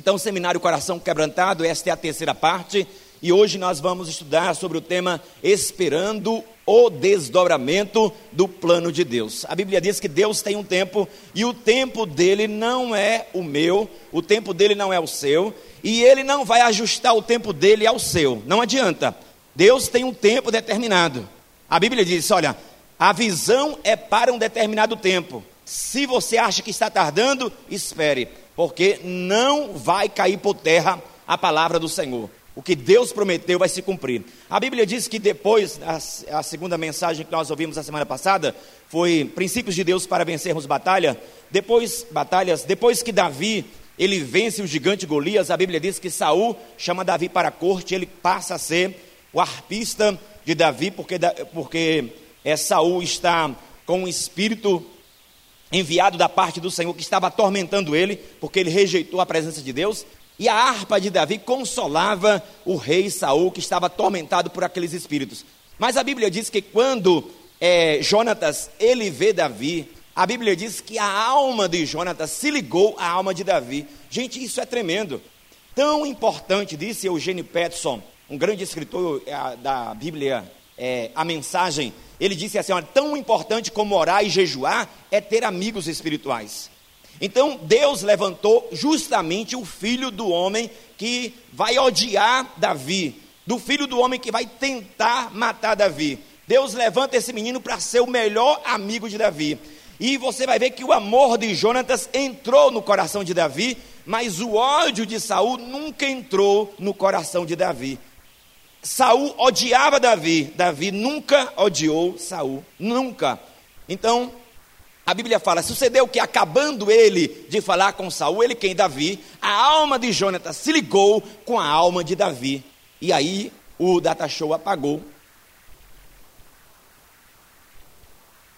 Então, o seminário Coração Quebrantado, esta é a terceira parte, e hoje nós vamos estudar sobre o tema Esperando o desdobramento do plano de Deus. A Bíblia diz que Deus tem um tempo e o tempo dele não é o meu, o tempo dele não é o seu, e ele não vai ajustar o tempo dele ao seu. Não adianta. Deus tem um tempo determinado. A Bíblia diz: olha, a visão é para um determinado tempo. Se você acha que está tardando, espere porque não vai cair por terra a palavra do Senhor. O que Deus prometeu vai se cumprir. A Bíblia diz que depois, a, a, segunda mensagem que nós ouvimos a semana passada, foi princípios de Deus para vencermos batalha. Depois, batalhas, depois que Davi, ele vence o gigante Golias, a Bíblia diz que Saul chama Davi para a corte, ele passa a ser o arpista de Davi, porque, porque é, Saul está com um espírito enviado da parte do Senhor que estava atormentando ele, porque ele rejeitou a presença de Deus. E a harpa de Davi consolava o rei Saul, que estava atormentado por aqueles espíritos. Mas a Bíblia diz que quando é, Jonatas ele vê Davi, a Bíblia diz que a alma de Jonatas se ligou à alma de Davi. Gente, isso é tremendo. Tão importante, disse Eugênio Peterson, um grande escritor é, da Bíblia, é, a mensagem ele disse assim: olha, tão importante como orar e jejuar é ter amigos espirituais. Então Deus levantou justamente o filho do homem que vai odiar Davi, do filho do homem que vai tentar matar Davi. Deus levanta esse menino para ser o melhor amigo de Davi. E você vai ver que o amor de Jonatas entrou no coração de Davi, mas o ódio de Saul nunca entrou no coração de Davi. Saul odiava Davi, Davi nunca odiou Saul, nunca. Então, a Bíblia fala, sucedeu que acabando ele de falar com Saul, ele quem Davi, a alma de Jonatas se ligou com a alma de Davi. E aí o data show apagou.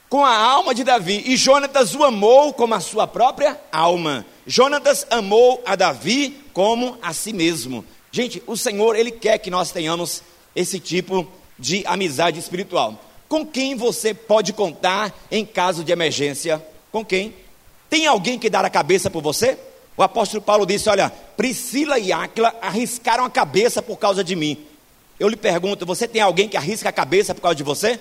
Com a alma de Davi, e Jonatas o amou como a sua própria alma. Jonatas amou a Davi como a si mesmo. Gente, o Senhor, Ele quer que nós tenhamos esse tipo de amizade espiritual. Com quem você pode contar em caso de emergência? Com quem? Tem alguém que dá a cabeça por você? O apóstolo Paulo disse: Olha, Priscila e Áquila arriscaram a cabeça por causa de mim. Eu lhe pergunto: você tem alguém que arrisca a cabeça por causa de você?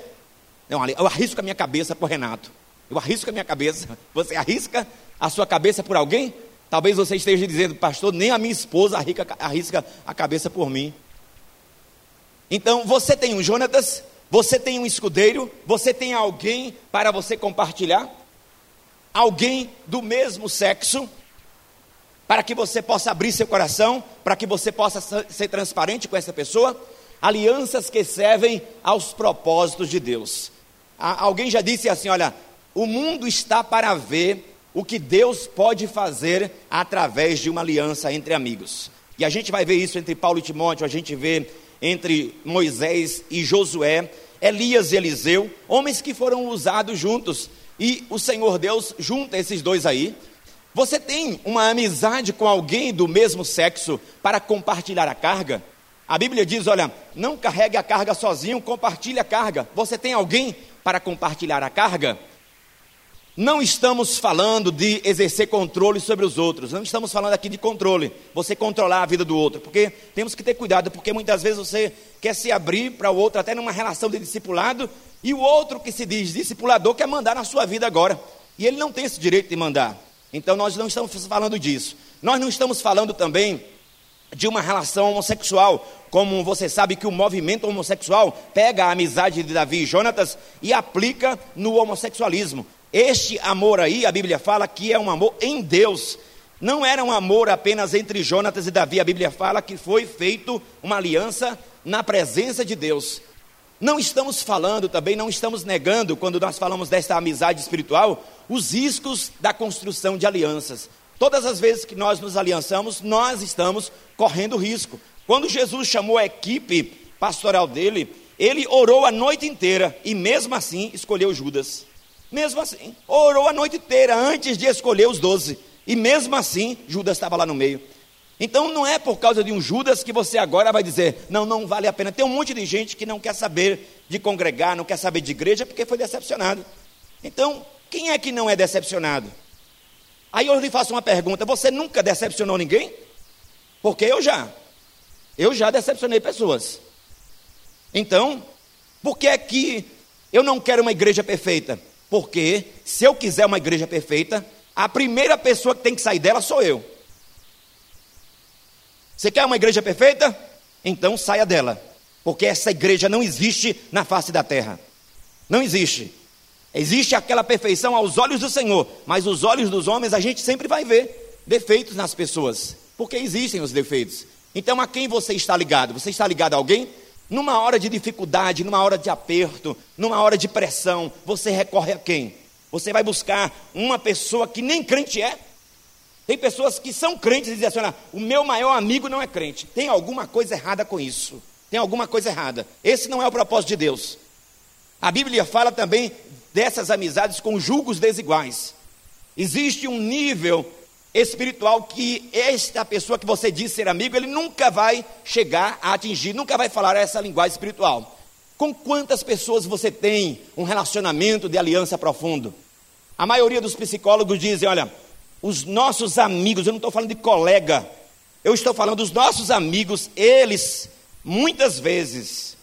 Não, eu arrisco a minha cabeça por Renato. Eu arrisco a minha cabeça. Você arrisca a sua cabeça por alguém? Talvez você esteja dizendo, pastor, nem a minha esposa arrisca, arrisca a cabeça por mim. Então, você tem um Jonatas, você tem um escudeiro, você tem alguém para você compartilhar, alguém do mesmo sexo, para que você possa abrir seu coração, para que você possa ser transparente com essa pessoa, alianças que servem aos propósitos de Deus. Alguém já disse assim: olha, o mundo está para ver o que Deus pode fazer através de uma aliança entre amigos. E a gente vai ver isso entre Paulo e Timóteo, a gente vê entre Moisés e Josué, Elias e Eliseu, homens que foram usados juntos. E o Senhor Deus junta esses dois aí. Você tem uma amizade com alguém do mesmo sexo para compartilhar a carga? A Bíblia diz: olha, não carregue a carga sozinho, compartilhe a carga. Você tem alguém para compartilhar a carga? Não estamos falando de exercer controle sobre os outros, não estamos falando aqui de controle, você controlar a vida do outro, porque temos que ter cuidado, porque muitas vezes você quer se abrir para o outro, até numa relação de discipulado, e o outro que se diz discipulador quer mandar na sua vida agora, e ele não tem esse direito de mandar. Então nós não estamos falando disso. Nós não estamos falando também de uma relação homossexual, como você sabe que o movimento homossexual pega a amizade de Davi e Jonatas e aplica no homossexualismo. Este amor aí, a Bíblia fala que é um amor em Deus. Não era um amor apenas entre Jonatas e Davi. A Bíblia fala que foi feito uma aliança na presença de Deus. Não estamos falando também, não estamos negando, quando nós falamos desta amizade espiritual, os riscos da construção de alianças. Todas as vezes que nós nos aliançamos, nós estamos correndo risco. Quando Jesus chamou a equipe pastoral dele, ele orou a noite inteira e mesmo assim escolheu Judas. Mesmo assim, orou a noite inteira antes de escolher os doze. E mesmo assim, Judas estava lá no meio. Então não é por causa de um Judas que você agora vai dizer, não, não vale a pena. Tem um monte de gente que não quer saber de congregar, não quer saber de igreja, porque foi decepcionado. Então, quem é que não é decepcionado? Aí eu lhe faço uma pergunta: você nunca decepcionou ninguém? Porque eu já. Eu já decepcionei pessoas. Então, por que é que eu não quero uma igreja perfeita? Porque se eu quiser uma igreja perfeita, a primeira pessoa que tem que sair dela sou eu. Você quer uma igreja perfeita? Então saia dela. Porque essa igreja não existe na face da terra. Não existe. Existe aquela perfeição aos olhos do Senhor, mas os olhos dos homens a gente sempre vai ver defeitos nas pessoas, porque existem os defeitos. Então a quem você está ligado? Você está ligado a alguém? Numa hora de dificuldade, numa hora de aperto, numa hora de pressão, você recorre a quem? Você vai buscar uma pessoa que nem crente é? Tem pessoas que são crentes e dizem assim: olha, o meu maior amigo não é crente. Tem alguma coisa errada com isso. Tem alguma coisa errada. Esse não é o propósito de Deus. A Bíblia fala também dessas amizades com julgos desiguais. Existe um nível espiritual que esta pessoa que você diz ser amigo, ele nunca vai chegar a atingir, nunca vai falar essa linguagem espiritual. Com quantas pessoas você tem um relacionamento de aliança profundo? A maioria dos psicólogos dizem: olha, os nossos amigos, eu não estou falando de colega, eu estou falando dos nossos amigos, eles muitas vezes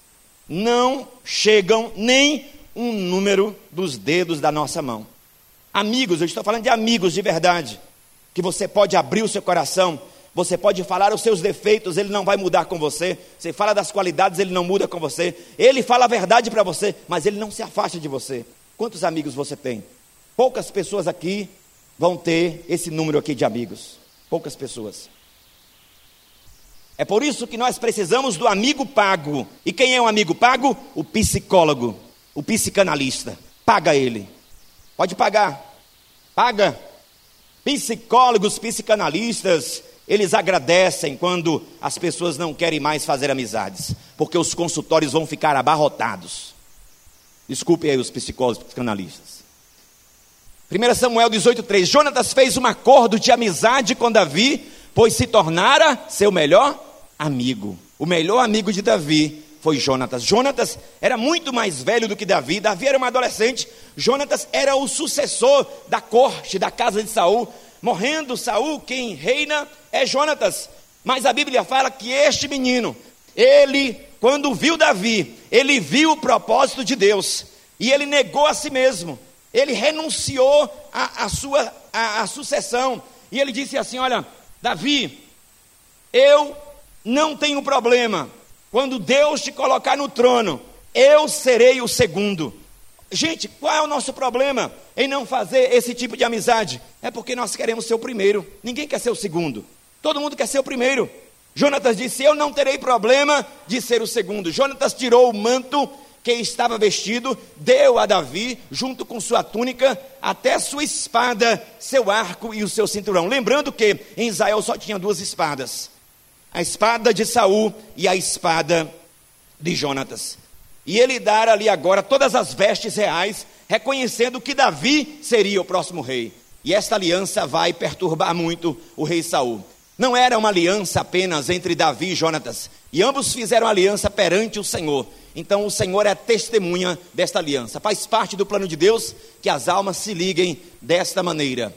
não chegam nem um número dos dedos da nossa mão. Amigos, eu estou falando de amigos de verdade, que você pode abrir o seu coração, você pode falar os seus defeitos, ele não vai mudar com você. Você fala das qualidades, ele não muda com você. Ele fala a verdade para você, mas ele não se afasta de você. Quantos amigos você tem? Poucas pessoas aqui vão ter esse número aqui de amigos. Poucas pessoas. É por isso que nós precisamos do amigo pago. E quem é um amigo pago? O psicólogo, o psicanalista. Paga ele. Pode pagar. Paga. Psicólogos, psicanalistas, eles agradecem quando as pessoas não querem mais fazer amizades, porque os consultórios vão ficar abarrotados. Desculpe aí os psicólogos, psicanalistas. 1 Samuel 18,3: Jonatas fez um acordo de amizade com Davi, pois se tornara seu melhor amigo. O melhor amigo de Davi foi Jonatas. Jonatas era muito mais velho do que Davi. Davi era um adolescente. Jonatas era o sucessor da corte, da casa de Saul. Morrendo Saul, quem reina é Jonatas. Mas a Bíblia fala que este menino, ele, quando viu Davi, ele viu o propósito de Deus. E ele negou a si mesmo. Ele renunciou à sua a, a sucessão. E ele disse assim: Olha, Davi, eu não tenho problema. Quando Deus te colocar no trono, eu serei o segundo. Gente, qual é o nosso problema em não fazer esse tipo de amizade? É porque nós queremos ser o primeiro. Ninguém quer ser o segundo. Todo mundo quer ser o primeiro. Jonatas disse: Eu não terei problema de ser o segundo. Jonatas tirou o manto que estava vestido, deu a Davi, junto com sua túnica, até sua espada, seu arco e o seu cinturão. Lembrando que em Israel só tinha duas espadas a espada de Saul e a espada de Jonatas. E ele dar ali agora todas as vestes reais, reconhecendo que Davi seria o próximo rei. E esta aliança vai perturbar muito o rei Saul. Não era uma aliança apenas entre Davi e Jonatas, e ambos fizeram aliança perante o Senhor. Então o Senhor é testemunha desta aliança. Faz parte do plano de Deus que as almas se liguem desta maneira.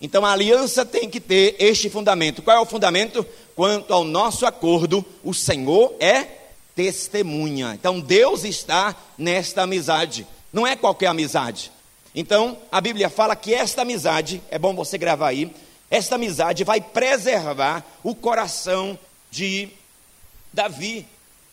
Então a aliança tem que ter este fundamento. Qual é o fundamento? Quanto ao nosso acordo, o Senhor é testemunha. Então Deus está nesta amizade. Não é qualquer amizade. Então a Bíblia fala que esta amizade, é bom você gravar aí, esta amizade vai preservar o coração de Davi.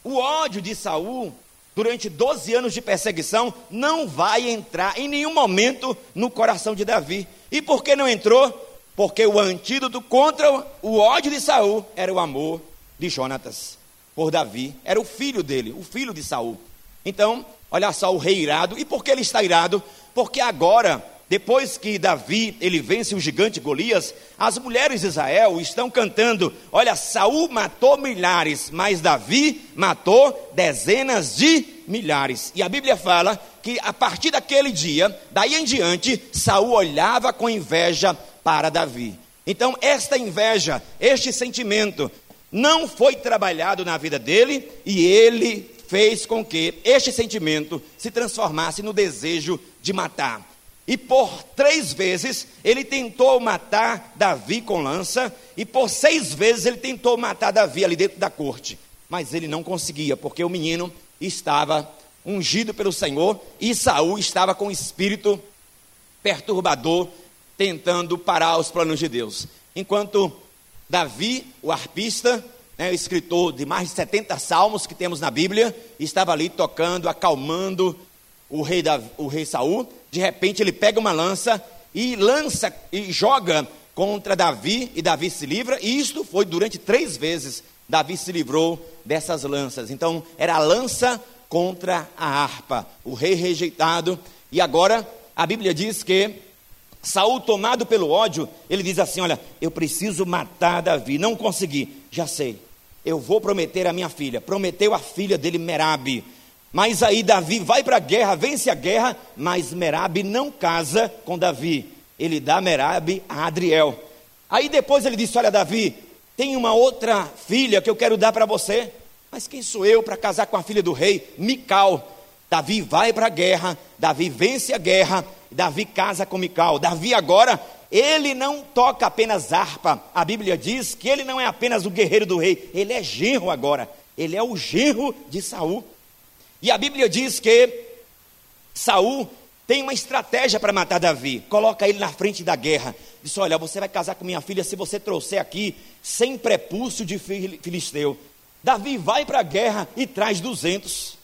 O ódio de Saul durante 12 anos de perseguição, não vai entrar em nenhum momento no coração de Davi. E por que não entrou? Porque o antídoto contra o ódio de Saul era o amor de Jonatas por Davi. Era o filho dele, o filho de Saul. Então, olha só o rei irado. E por que ele está irado? Porque agora depois que Davi ele vence o gigante Golias, as mulheres de Israel estão cantando: Olha, Saul matou milhares, mas Davi matou dezenas de milhares. E a Bíblia fala que a partir daquele dia, daí em diante, Saul olhava com inveja para Davi. Então, esta inveja, este sentimento, não foi trabalhado na vida dele e ele fez com que este sentimento se transformasse no desejo de matar. E por três vezes ele tentou matar Davi com lança, e por seis vezes ele tentou matar Davi ali dentro da corte. Mas ele não conseguia, porque o menino estava ungido pelo Senhor e Saul estava com espírito perturbador, tentando parar os planos de Deus. Enquanto Davi, o arpista, né, o escritor de mais de 70 salmos que temos na Bíblia, estava ali tocando, acalmando o rei, da, o rei Saul, de repente ele pega uma lança e lança e joga contra Davi, e Davi se livra, e isto foi durante três vezes. Davi se livrou dessas lanças. Então, era a lança contra a harpa, o rei rejeitado. E agora, a Bíblia diz que Saul, tomado pelo ódio, ele diz assim: Olha, eu preciso matar Davi. Não consegui, já sei. Eu vou prometer a minha filha. Prometeu a filha dele, Merabe. Mas aí Davi vai para a guerra, vence a guerra, mas Merabe não casa com Davi. Ele dá Merabe a Adriel. Aí depois ele disse: Olha, Davi, tem uma outra filha que eu quero dar para você. Mas quem sou eu para casar com a filha do rei? Mical. Davi vai para a guerra, Davi vence a guerra, Davi casa com Mical. Davi agora, ele não toca apenas harpa. A Bíblia diz que ele não é apenas o guerreiro do rei, ele é genro agora. Ele é o genro de Saul. E a Bíblia diz que Saul tem uma estratégia para matar Davi. Coloca ele na frente da guerra. Diz: Olha, você vai casar com minha filha se você trouxer aqui sem prepúcio de filisteu. Davi vai para a guerra e traz 200.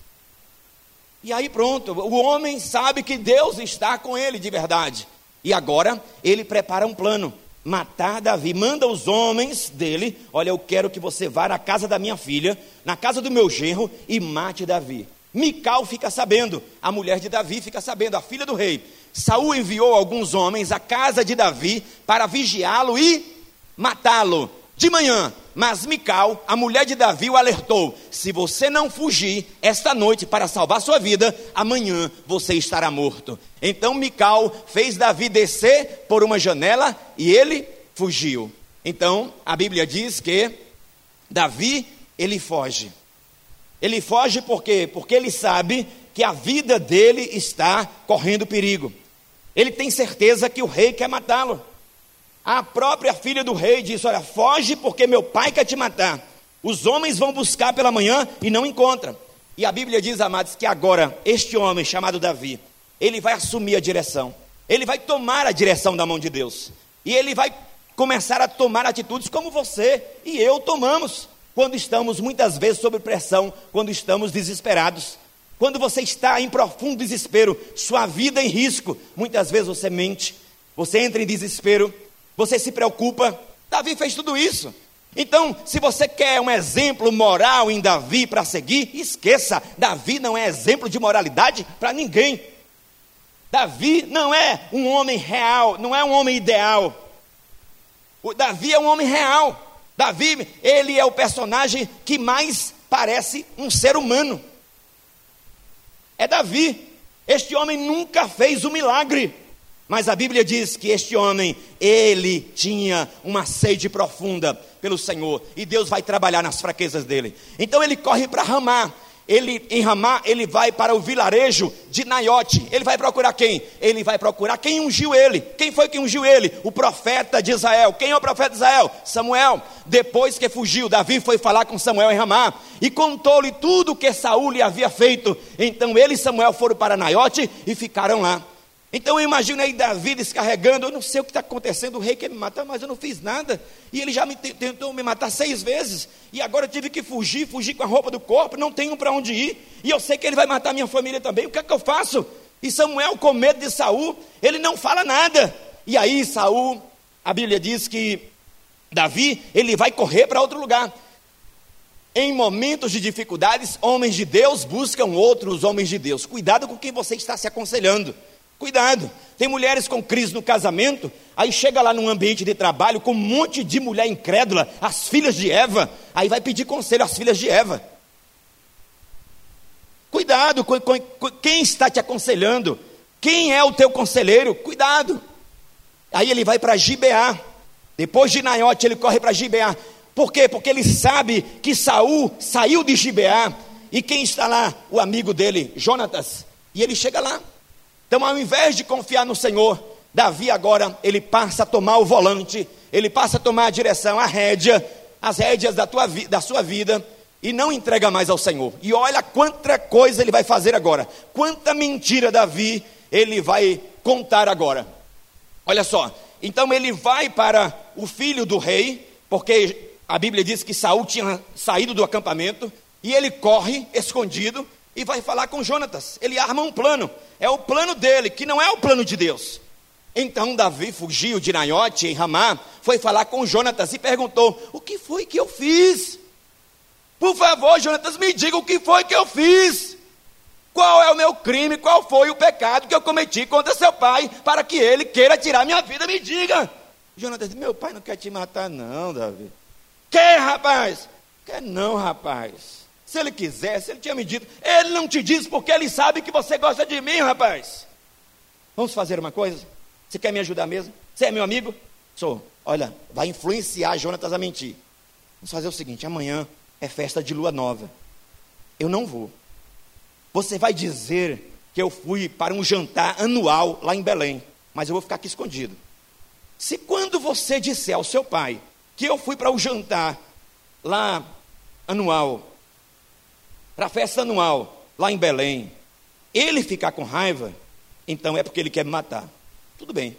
E aí pronto, o homem sabe que Deus está com ele de verdade. E agora ele prepara um plano: matar Davi. Manda os homens dele: Olha, eu quero que você vá na casa da minha filha, na casa do meu genro e mate Davi. Mical fica sabendo, a mulher de Davi fica sabendo, a filha do rei. Saul enviou alguns homens à casa de Davi para vigiá-lo e matá-lo de manhã. Mas Mical, a mulher de Davi, o alertou: se você não fugir esta noite para salvar sua vida, amanhã você estará morto. Então Mical fez Davi descer por uma janela e ele fugiu. Então a Bíblia diz que Davi ele foge. Ele foge por quê? Porque ele sabe que a vida dele está correndo perigo. Ele tem certeza que o rei quer matá-lo. A própria filha do rei disse: Olha, foge porque meu pai quer te matar. Os homens vão buscar pela manhã e não encontram. E a Bíblia diz, amados, que agora este homem chamado Davi, ele vai assumir a direção. Ele vai tomar a direção da mão de Deus. E ele vai começar a tomar atitudes como você e eu tomamos quando estamos muitas vezes sob pressão, quando estamos desesperados. Quando você está em profundo desespero, sua vida em risco, muitas vezes você mente, você entra em desespero, você se preocupa. Davi fez tudo isso. Então, se você quer um exemplo moral em Davi para seguir, esqueça: Davi não é exemplo de moralidade para ninguém. Davi não é um homem real, não é um homem ideal. O Davi é um homem real. Davi, ele é o personagem que mais parece um ser humano. É Davi. Este homem nunca fez um milagre. Mas a Bíblia diz que este homem, ele tinha uma sede profunda pelo Senhor, e Deus vai trabalhar nas fraquezas dele. Então ele corre para Ramá, ele em Ramá, ele vai para o vilarejo de Naiote. Ele vai procurar quem? Ele vai procurar quem ungiu ele. Quem foi que ungiu ele? O profeta de Israel. Quem é o profeta de Israel? Samuel. Depois que fugiu, Davi foi falar com Samuel em Ramá e contou-lhe tudo o que Saul lhe havia feito. Então ele e Samuel foram para Naiote e ficaram lá. Então eu imagino aí Davi descarregando, eu não sei o que está acontecendo, o rei quer me matar, mas eu não fiz nada. E ele já me tentou me matar seis vezes. E agora eu tive que fugir, fugir com a roupa do corpo, não tenho para onde ir. E eu sei que ele vai matar minha família também. O que é que eu faço? E Samuel, com medo de Saul, ele não fala nada. E aí Saul, a Bíblia diz que Davi, ele vai correr para outro lugar. Em momentos de dificuldades, homens de Deus buscam outros homens de Deus. Cuidado com quem você está se aconselhando. Cuidado, tem mulheres com crise no casamento, aí chega lá num ambiente de trabalho com um monte de mulher incrédula, as filhas de Eva, aí vai pedir conselho às filhas de Eva. Cuidado com, com, com quem está te aconselhando, quem é o teu conselheiro, cuidado. Aí ele vai para Gibeá, depois de Naiote ele corre para Gibeá. Por quê? Porque ele sabe que Saul saiu de Gibeá e quem está lá? O amigo dele, Jonatas. E ele chega lá. Então, ao invés de confiar no Senhor, Davi agora ele passa a tomar o volante, ele passa a tomar a direção, a rédea, as rédeas da, tua, da sua vida e não entrega mais ao Senhor. E olha quanta coisa ele vai fazer agora, quanta mentira Davi ele vai contar agora. Olha só, então ele vai para o filho do rei, porque a Bíblia diz que Saul tinha saído do acampamento, e ele corre escondido e vai falar com Jonatas. Ele arma um plano, é o plano dele, que não é o plano de Deus. Então Davi fugiu de Naiote em Ramá, foi falar com Jonatas e perguntou: O que foi que eu fiz? Por favor, Jonatas, me diga o que foi que eu fiz. Qual é o meu crime? Qual foi o pecado que eu cometi contra seu pai para que ele queira tirar minha vida? Me diga. Jonatas Meu pai não quer te matar, não, Davi. Quer, rapaz? Quer não, rapaz. Se ele quisesse, ele tinha me dito. Ele não te diz porque ele sabe que você gosta de mim, rapaz. Vamos fazer uma coisa? Você quer me ajudar mesmo? Você é meu amigo? Sou. Olha, vai influenciar Jonatas a mentir. Vamos fazer o seguinte: amanhã é festa de lua nova. Eu não vou. Você vai dizer que eu fui para um jantar anual lá em Belém, mas eu vou ficar aqui escondido. Se quando você disser ao seu pai que eu fui para o jantar lá anual, para a festa anual lá em Belém, ele ficar com raiva, então é porque ele quer me matar. Tudo bem.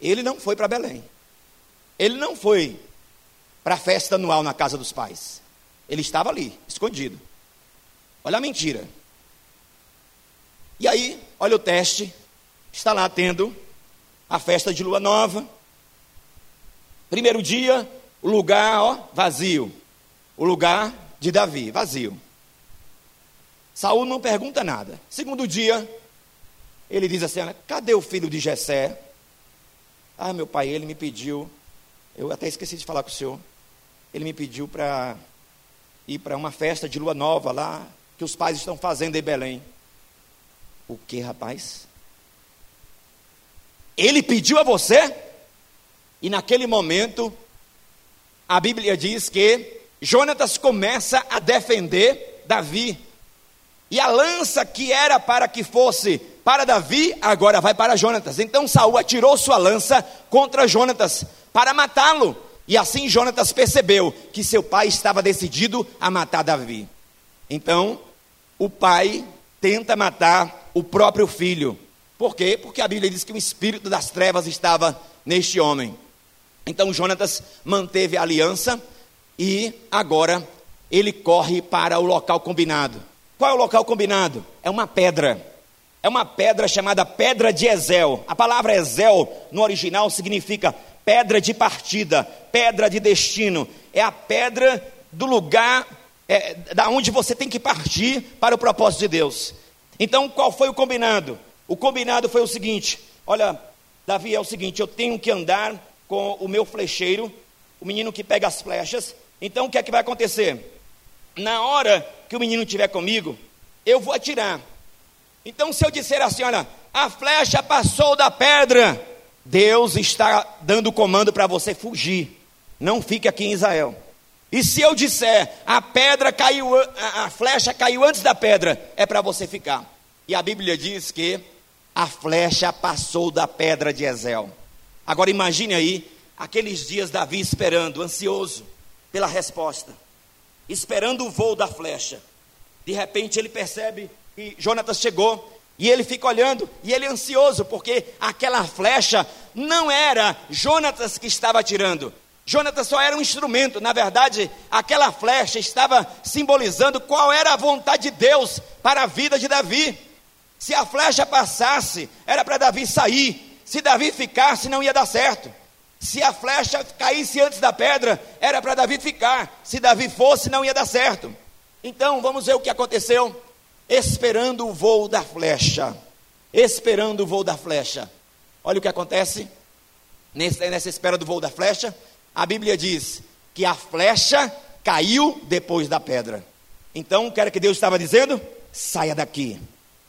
Ele não foi para Belém. Ele não foi para a festa anual na casa dos pais. Ele estava ali, escondido. Olha a mentira. E aí, olha o teste. Está lá tendo a festa de lua nova. Primeiro dia, o lugar, ó, vazio. O lugar de Davi, vazio. Saul não pergunta nada. Segundo dia, ele diz assim: cadê o filho de Jessé? Ah, meu pai, ele me pediu. Eu até esqueci de falar com o senhor. Ele me pediu para ir para uma festa de lua nova lá, que os pais estão fazendo em Belém. O que, rapaz? Ele pediu a você? E naquele momento, a Bíblia diz que Jonatas começa a defender Davi. E a lança que era para que fosse para Davi, agora vai para Jonatas. Então Saul atirou sua lança contra Jonatas para matá-lo. E assim Jonatas percebeu que seu pai estava decidido a matar Davi. Então, o pai tenta matar o próprio filho. Por quê? Porque a Bíblia diz que o espírito das trevas estava neste homem. Então Jonatas manteve a aliança e agora ele corre para o local combinado. Qual é o local combinado? É uma pedra é uma pedra chamada pedra de Ezel. A palavra Ezel no original significa pedra de partida, pedra de destino. É a pedra do lugar é, da onde você tem que partir para o propósito de Deus. Então, qual foi o combinado? O combinado foi o seguinte: olha, Davi, é o seguinte, eu tenho que andar com o meu flecheiro, o menino que pega as flechas. Então, o que é que vai acontecer? Na hora que o menino estiver comigo, eu vou atirar. Então, se eu disser assim, olha, a flecha passou da pedra, Deus está dando comando para você fugir. Não fique aqui em Israel. E se eu disser, a pedra caiu, a, flecha caiu antes da pedra, é para você ficar. E a Bíblia diz que a flecha passou da pedra de Ezel. Agora imagine aí aqueles dias Davi esperando, ansioso pela resposta, esperando o voo da flecha. De repente ele percebe e Jonatas chegou e ele fica olhando e ele é ansioso porque aquela flecha não era Jonatas que estava atirando. Jonatas só era um instrumento, na verdade, aquela flecha estava simbolizando qual era a vontade de Deus para a vida de Davi. Se a flecha passasse, era para Davi sair. Se Davi ficasse, não ia dar certo. Se a flecha caísse antes da pedra, era para Davi ficar. Se Davi fosse, não ia dar certo. Então, vamos ver o que aconteceu esperando o voo da flecha. Esperando o voo da flecha. Olha o que acontece nessa espera do voo da flecha. A Bíblia diz que a flecha caiu depois da pedra. Então, o que era que Deus estava dizendo? Saia daqui.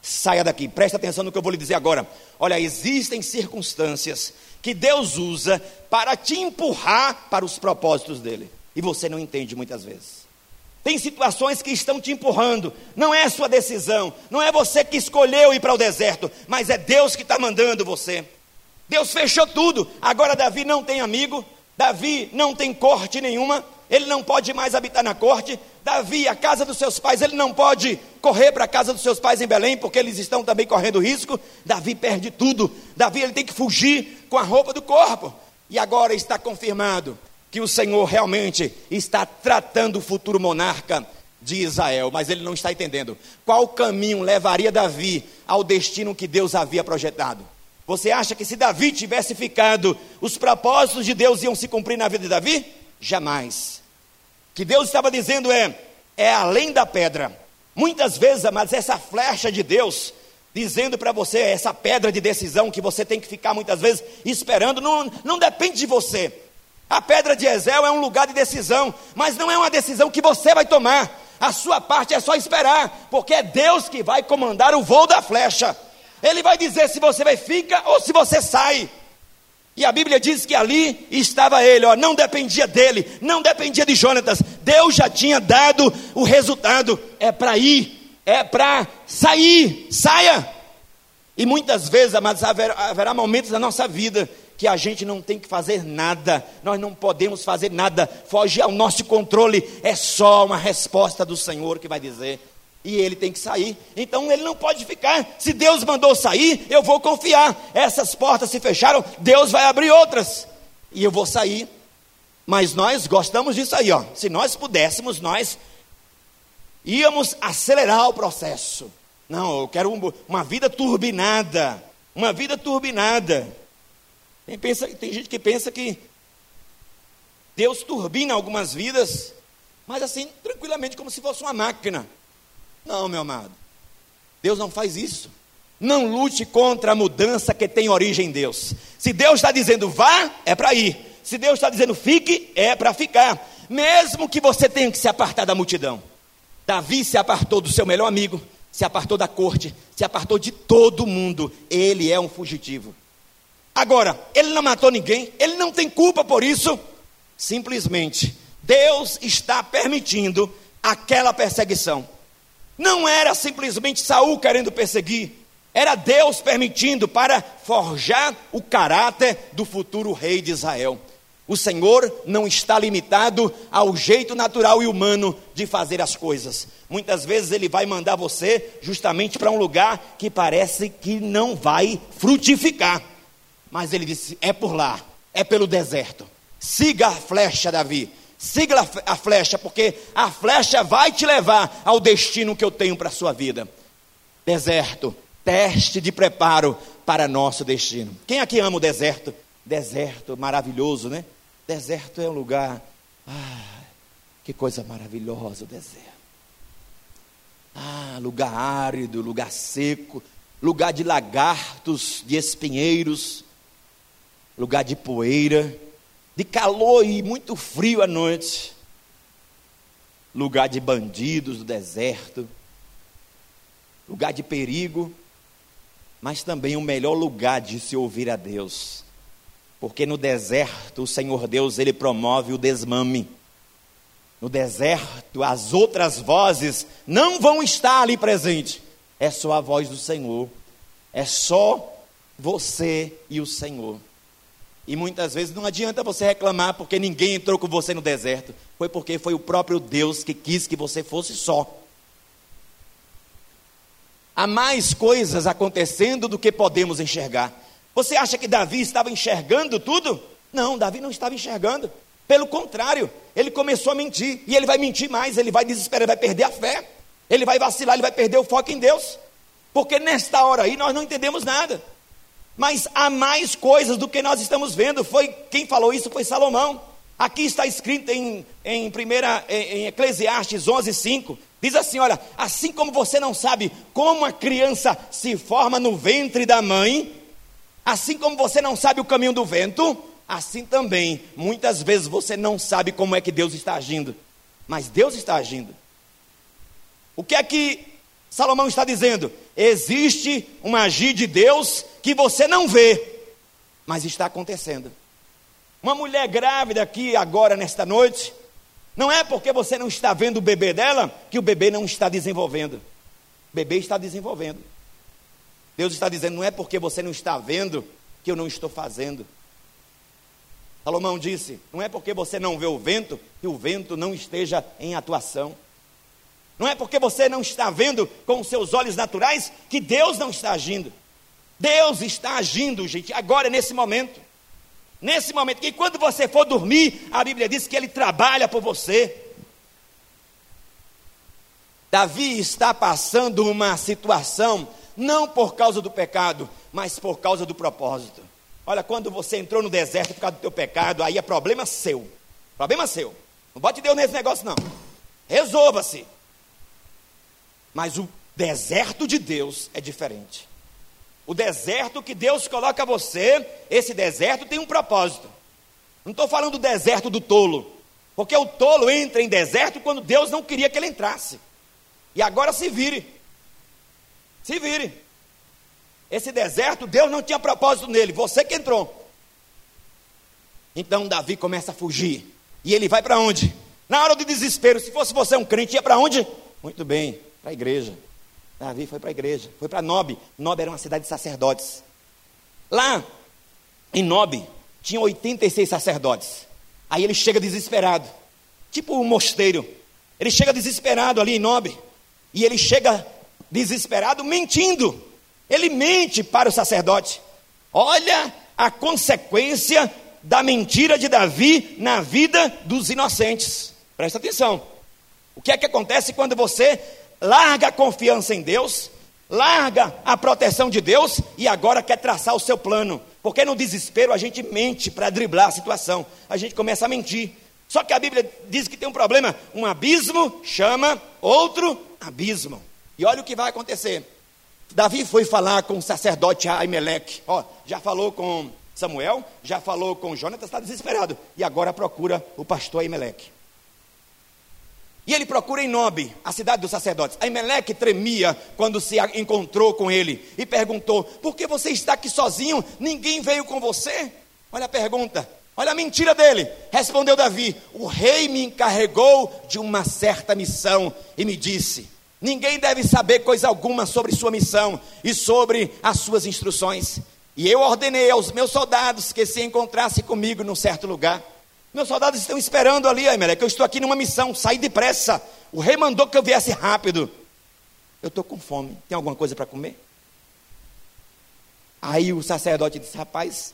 Saia daqui. Presta atenção no que eu vou lhe dizer agora. Olha, existem circunstâncias que Deus usa para te empurrar para os propósitos dele. E você não entende muitas vezes. Tem situações que estão te empurrando, não é sua decisão, não é você que escolheu ir para o deserto, mas é Deus que está mandando você. Deus fechou tudo, agora Davi não tem amigo, Davi não tem corte nenhuma, ele não pode mais habitar na corte. Davi, a casa dos seus pais, ele não pode correr para a casa dos seus pais em Belém, porque eles estão também correndo risco. Davi perde tudo. Davi ele tem que fugir com a roupa do corpo. E agora está confirmado que o Senhor realmente está tratando o futuro monarca de Israel, mas ele não está entendendo qual caminho levaria Davi ao destino que Deus havia projetado. Você acha que se Davi tivesse ficado, os propósitos de Deus iam se cumprir na vida de Davi? Jamais. Que Deus estava dizendo é: é além da pedra. Muitas vezes, mas essa flecha de Deus dizendo para você, essa pedra de decisão que você tem que ficar muitas vezes esperando, não, não depende de você. A pedra de Ezel é um lugar de decisão, mas não é uma decisão que você vai tomar. A sua parte é só esperar, porque é Deus que vai comandar o voo da flecha. Ele vai dizer se você vai fica ou se você sai. E a Bíblia diz que ali estava ele, ó, não dependia dele, não dependia de Jonatas. Deus já tinha dado o resultado. É para ir, é para sair, saia. E muitas vezes, mas haverá, haverá momentos na nossa vida que a gente não tem que fazer nada, nós não podemos fazer nada, foge ao nosso controle, é só uma resposta do Senhor que vai dizer. E ele tem que sair, então ele não pode ficar. Se Deus mandou sair, eu vou confiar. Essas portas se fecharam, Deus vai abrir outras, e eu vou sair. Mas nós gostamos disso aí, ó. Se nós pudéssemos, nós íamos acelerar o processo. Não, eu quero uma vida turbinada, uma vida turbinada. Tem, pensa, tem gente que pensa que Deus turbina algumas vidas, mas assim, tranquilamente, como se fosse uma máquina. Não, meu amado. Deus não faz isso. Não lute contra a mudança que tem origem em Deus. Se Deus está dizendo vá, é para ir. Se Deus está dizendo fique, é para ficar. Mesmo que você tenha que se apartar da multidão. Davi se apartou do seu melhor amigo, se apartou da corte, se apartou de todo mundo. Ele é um fugitivo. Agora, ele não matou ninguém, ele não tem culpa por isso. Simplesmente, Deus está permitindo aquela perseguição. Não era simplesmente Saul querendo perseguir, era Deus permitindo para forjar o caráter do futuro rei de Israel. O Senhor não está limitado ao jeito natural e humano de fazer as coisas. Muitas vezes Ele vai mandar você justamente para um lugar que parece que não vai frutificar. Mas ele disse: é por lá, é pelo deserto. Siga a flecha, Davi. Siga a flecha, porque a flecha vai te levar ao destino que eu tenho para a sua vida. Deserto, teste de preparo para nosso destino. Quem aqui ama o deserto? Deserto, maravilhoso, né? Deserto é um lugar. Ah, que coisa maravilhosa o deserto. Ah, lugar árido, lugar seco, lugar de lagartos, de espinheiros, lugar de poeira, de calor e muito frio à noite, lugar de bandidos do deserto, lugar de perigo, mas também o melhor lugar de se ouvir a Deus. Porque no deserto o Senhor Deus ele promove o desmame. No deserto as outras vozes não vão estar ali presente. É só a voz do Senhor. É só você e o Senhor. E muitas vezes não adianta você reclamar porque ninguém entrou com você no deserto. Foi porque foi o próprio Deus que quis que você fosse só. Há mais coisas acontecendo do que podemos enxergar. Você acha que Davi estava enxergando tudo? Não, Davi não estava enxergando. Pelo contrário, ele começou a mentir. E ele vai mentir mais, ele vai desesperar, ele vai perder a fé. Ele vai vacilar, ele vai perder o foco em Deus. Porque nesta hora aí nós não entendemos nada. Mas há mais coisas do que nós estamos vendo. Foi quem falou isso foi Salomão. Aqui está escrito em, em, primeira, em Eclesiastes 11, 5. Diz assim: Olha, assim como você não sabe como a criança se forma no ventre da mãe, assim como você não sabe o caminho do vento, assim também, muitas vezes você não sabe como é que Deus está agindo. Mas Deus está agindo. O que é que Salomão está dizendo: existe um agir de Deus que você não vê, mas está acontecendo. Uma mulher grávida aqui agora nesta noite, Não é porque você não está vendo o bebê dela que o bebê não está desenvolvendo. O bebê está desenvolvendo. Deus está dizendo: não é porque você não está vendo que eu não estou fazendo. Salomão disse: não é porque você não vê o vento que o vento não esteja em atuação. Não é porque você não está vendo com os seus olhos naturais que Deus não está agindo. Deus está agindo, gente, agora nesse momento. Nesse momento, que quando você for dormir, a Bíblia diz que Ele trabalha por você. Davi está passando uma situação, não por causa do pecado, mas por causa do propósito. Olha, quando você entrou no deserto por causa do teu pecado, aí é problema seu. Problema seu. Não bote Deus nesse negócio, não. Resolva-se. Mas o deserto de Deus é diferente. O deserto que Deus coloca você, esse deserto tem um propósito. Não estou falando do deserto do tolo, porque o tolo entra em deserto quando Deus não queria que ele entrasse. E agora se vire. Se vire. Esse deserto, Deus não tinha propósito nele, você que entrou. Então Davi começa a fugir. E ele vai para onde? Na hora do desespero, se fosse você um crente, ia para onde? Muito bem, para a igreja. Davi foi para a igreja, foi para Nob. Nob era uma cidade de sacerdotes. Lá, em Nob, tinha 86 sacerdotes. Aí ele chega desesperado, tipo um mosteiro. Ele chega desesperado ali em Nob. E ele chega desesperado mentindo. Ele mente para o sacerdote. Olha a consequência da mentira de Davi na vida dos inocentes. Presta atenção. O que é que acontece quando você larga a confiança em Deus, larga a proteção de Deus e agora quer traçar o seu plano. Porque no desespero a gente mente para driblar a situação, a gente começa a mentir. Só que a Bíblia diz que tem um problema: um abismo chama outro abismo. E olha o que vai acontecer. Davi foi falar com o sacerdote Aimeleque. Ó, já falou com Samuel, já falou com Jonatas, está desesperado. E agora procura o pastor Aimeleque. E ele procura em Nob, a cidade dos sacerdotes. Aimeleque tremia quando se encontrou com ele e perguntou: Por que você está aqui sozinho? Ninguém veio com você? Olha a pergunta, olha a mentira dele. Respondeu Davi: O rei me encarregou de uma certa missão e me disse: Ninguém deve saber coisa alguma sobre sua missão e sobre as suas instruções. E eu ordenei aos meus soldados que se encontrassem comigo num certo lugar. Meus soldados estão esperando ali, Aimeleque. Eu estou aqui numa missão, saí depressa. O rei mandou que eu viesse rápido. Eu estou com fome. Tem alguma coisa para comer? Aí o sacerdote disse: Rapaz,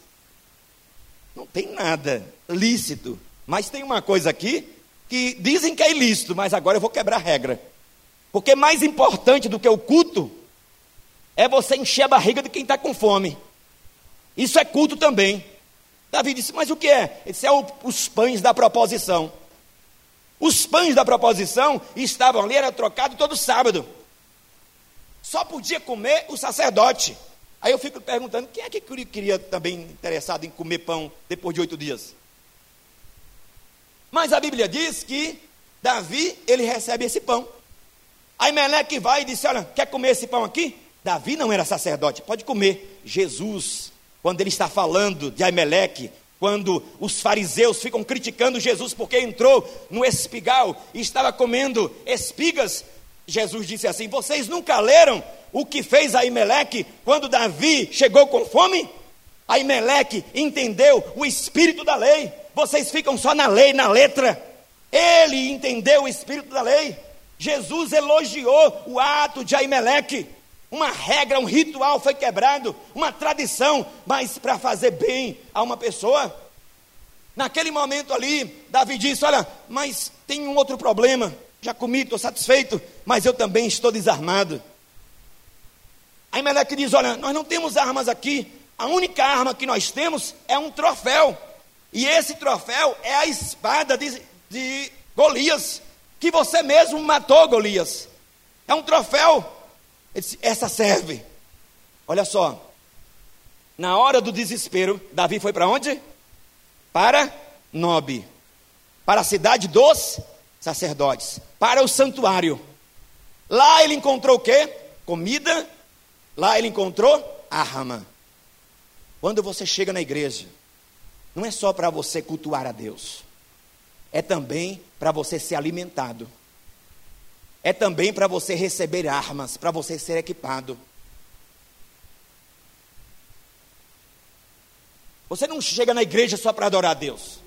não tem nada lícito. Mas tem uma coisa aqui que dizem que é ilícito, mas agora eu vou quebrar a regra. Porque mais importante do que o culto é você encher a barriga de quem está com fome. Isso é culto também. Davi disse: Mas o que é? Ele disse: É o, os pães da proposição. Os pães da proposição estavam ali, era trocado todo sábado. Só podia comer o sacerdote. Aí eu fico perguntando: quem é que queria também interessado em comer pão depois de oito dias? Mas a Bíblia diz que Davi, ele recebe esse pão. Aí Meleque vai e disse: Olha, quer comer esse pão aqui? Davi não era sacerdote, pode comer. Jesus quando ele está falando de Aimeleque, quando os fariseus ficam criticando Jesus porque entrou no espigal e estava comendo espigas, Jesus disse assim: Vocês nunca leram o que fez Aimeleque quando Davi chegou com fome? Aimeleque entendeu o espírito da lei. Vocês ficam só na lei, na letra. Ele entendeu o espírito da lei. Jesus elogiou o ato de Aimeleque. Uma regra, um ritual foi quebrado, uma tradição, mas para fazer bem a uma pessoa. Naquele momento ali, Davi disse: Olha, mas tem um outro problema. Já comi, estou satisfeito, mas eu também estou desarmado. Aí Meleque diz: Olha, nós não temos armas aqui. A única arma que nós temos é um troféu. E esse troféu é a espada de, de Golias, que você mesmo matou, Golias. É um troféu ele disse, essa serve. Olha só. Na hora do desespero, Davi foi para onde? Para Nob. Para a cidade dos sacerdotes. Para o santuário. Lá ele encontrou o quê? Comida. Lá ele encontrou arma. Quando você chega na igreja, não é só para você cultuar a Deus. é também para você ser alimentado. É também para você receber armas, para você ser equipado. Você não chega na igreja só para adorar a Deus.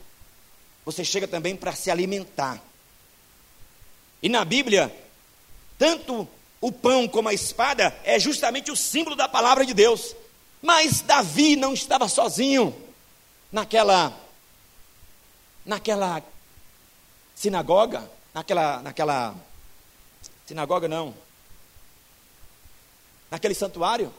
Você chega também para se alimentar. E na Bíblia, tanto o pão como a espada é justamente o símbolo da palavra de Deus. Mas Davi não estava sozinho naquela naquela sinagoga, naquela naquela sinagoga não. Naquele santuário.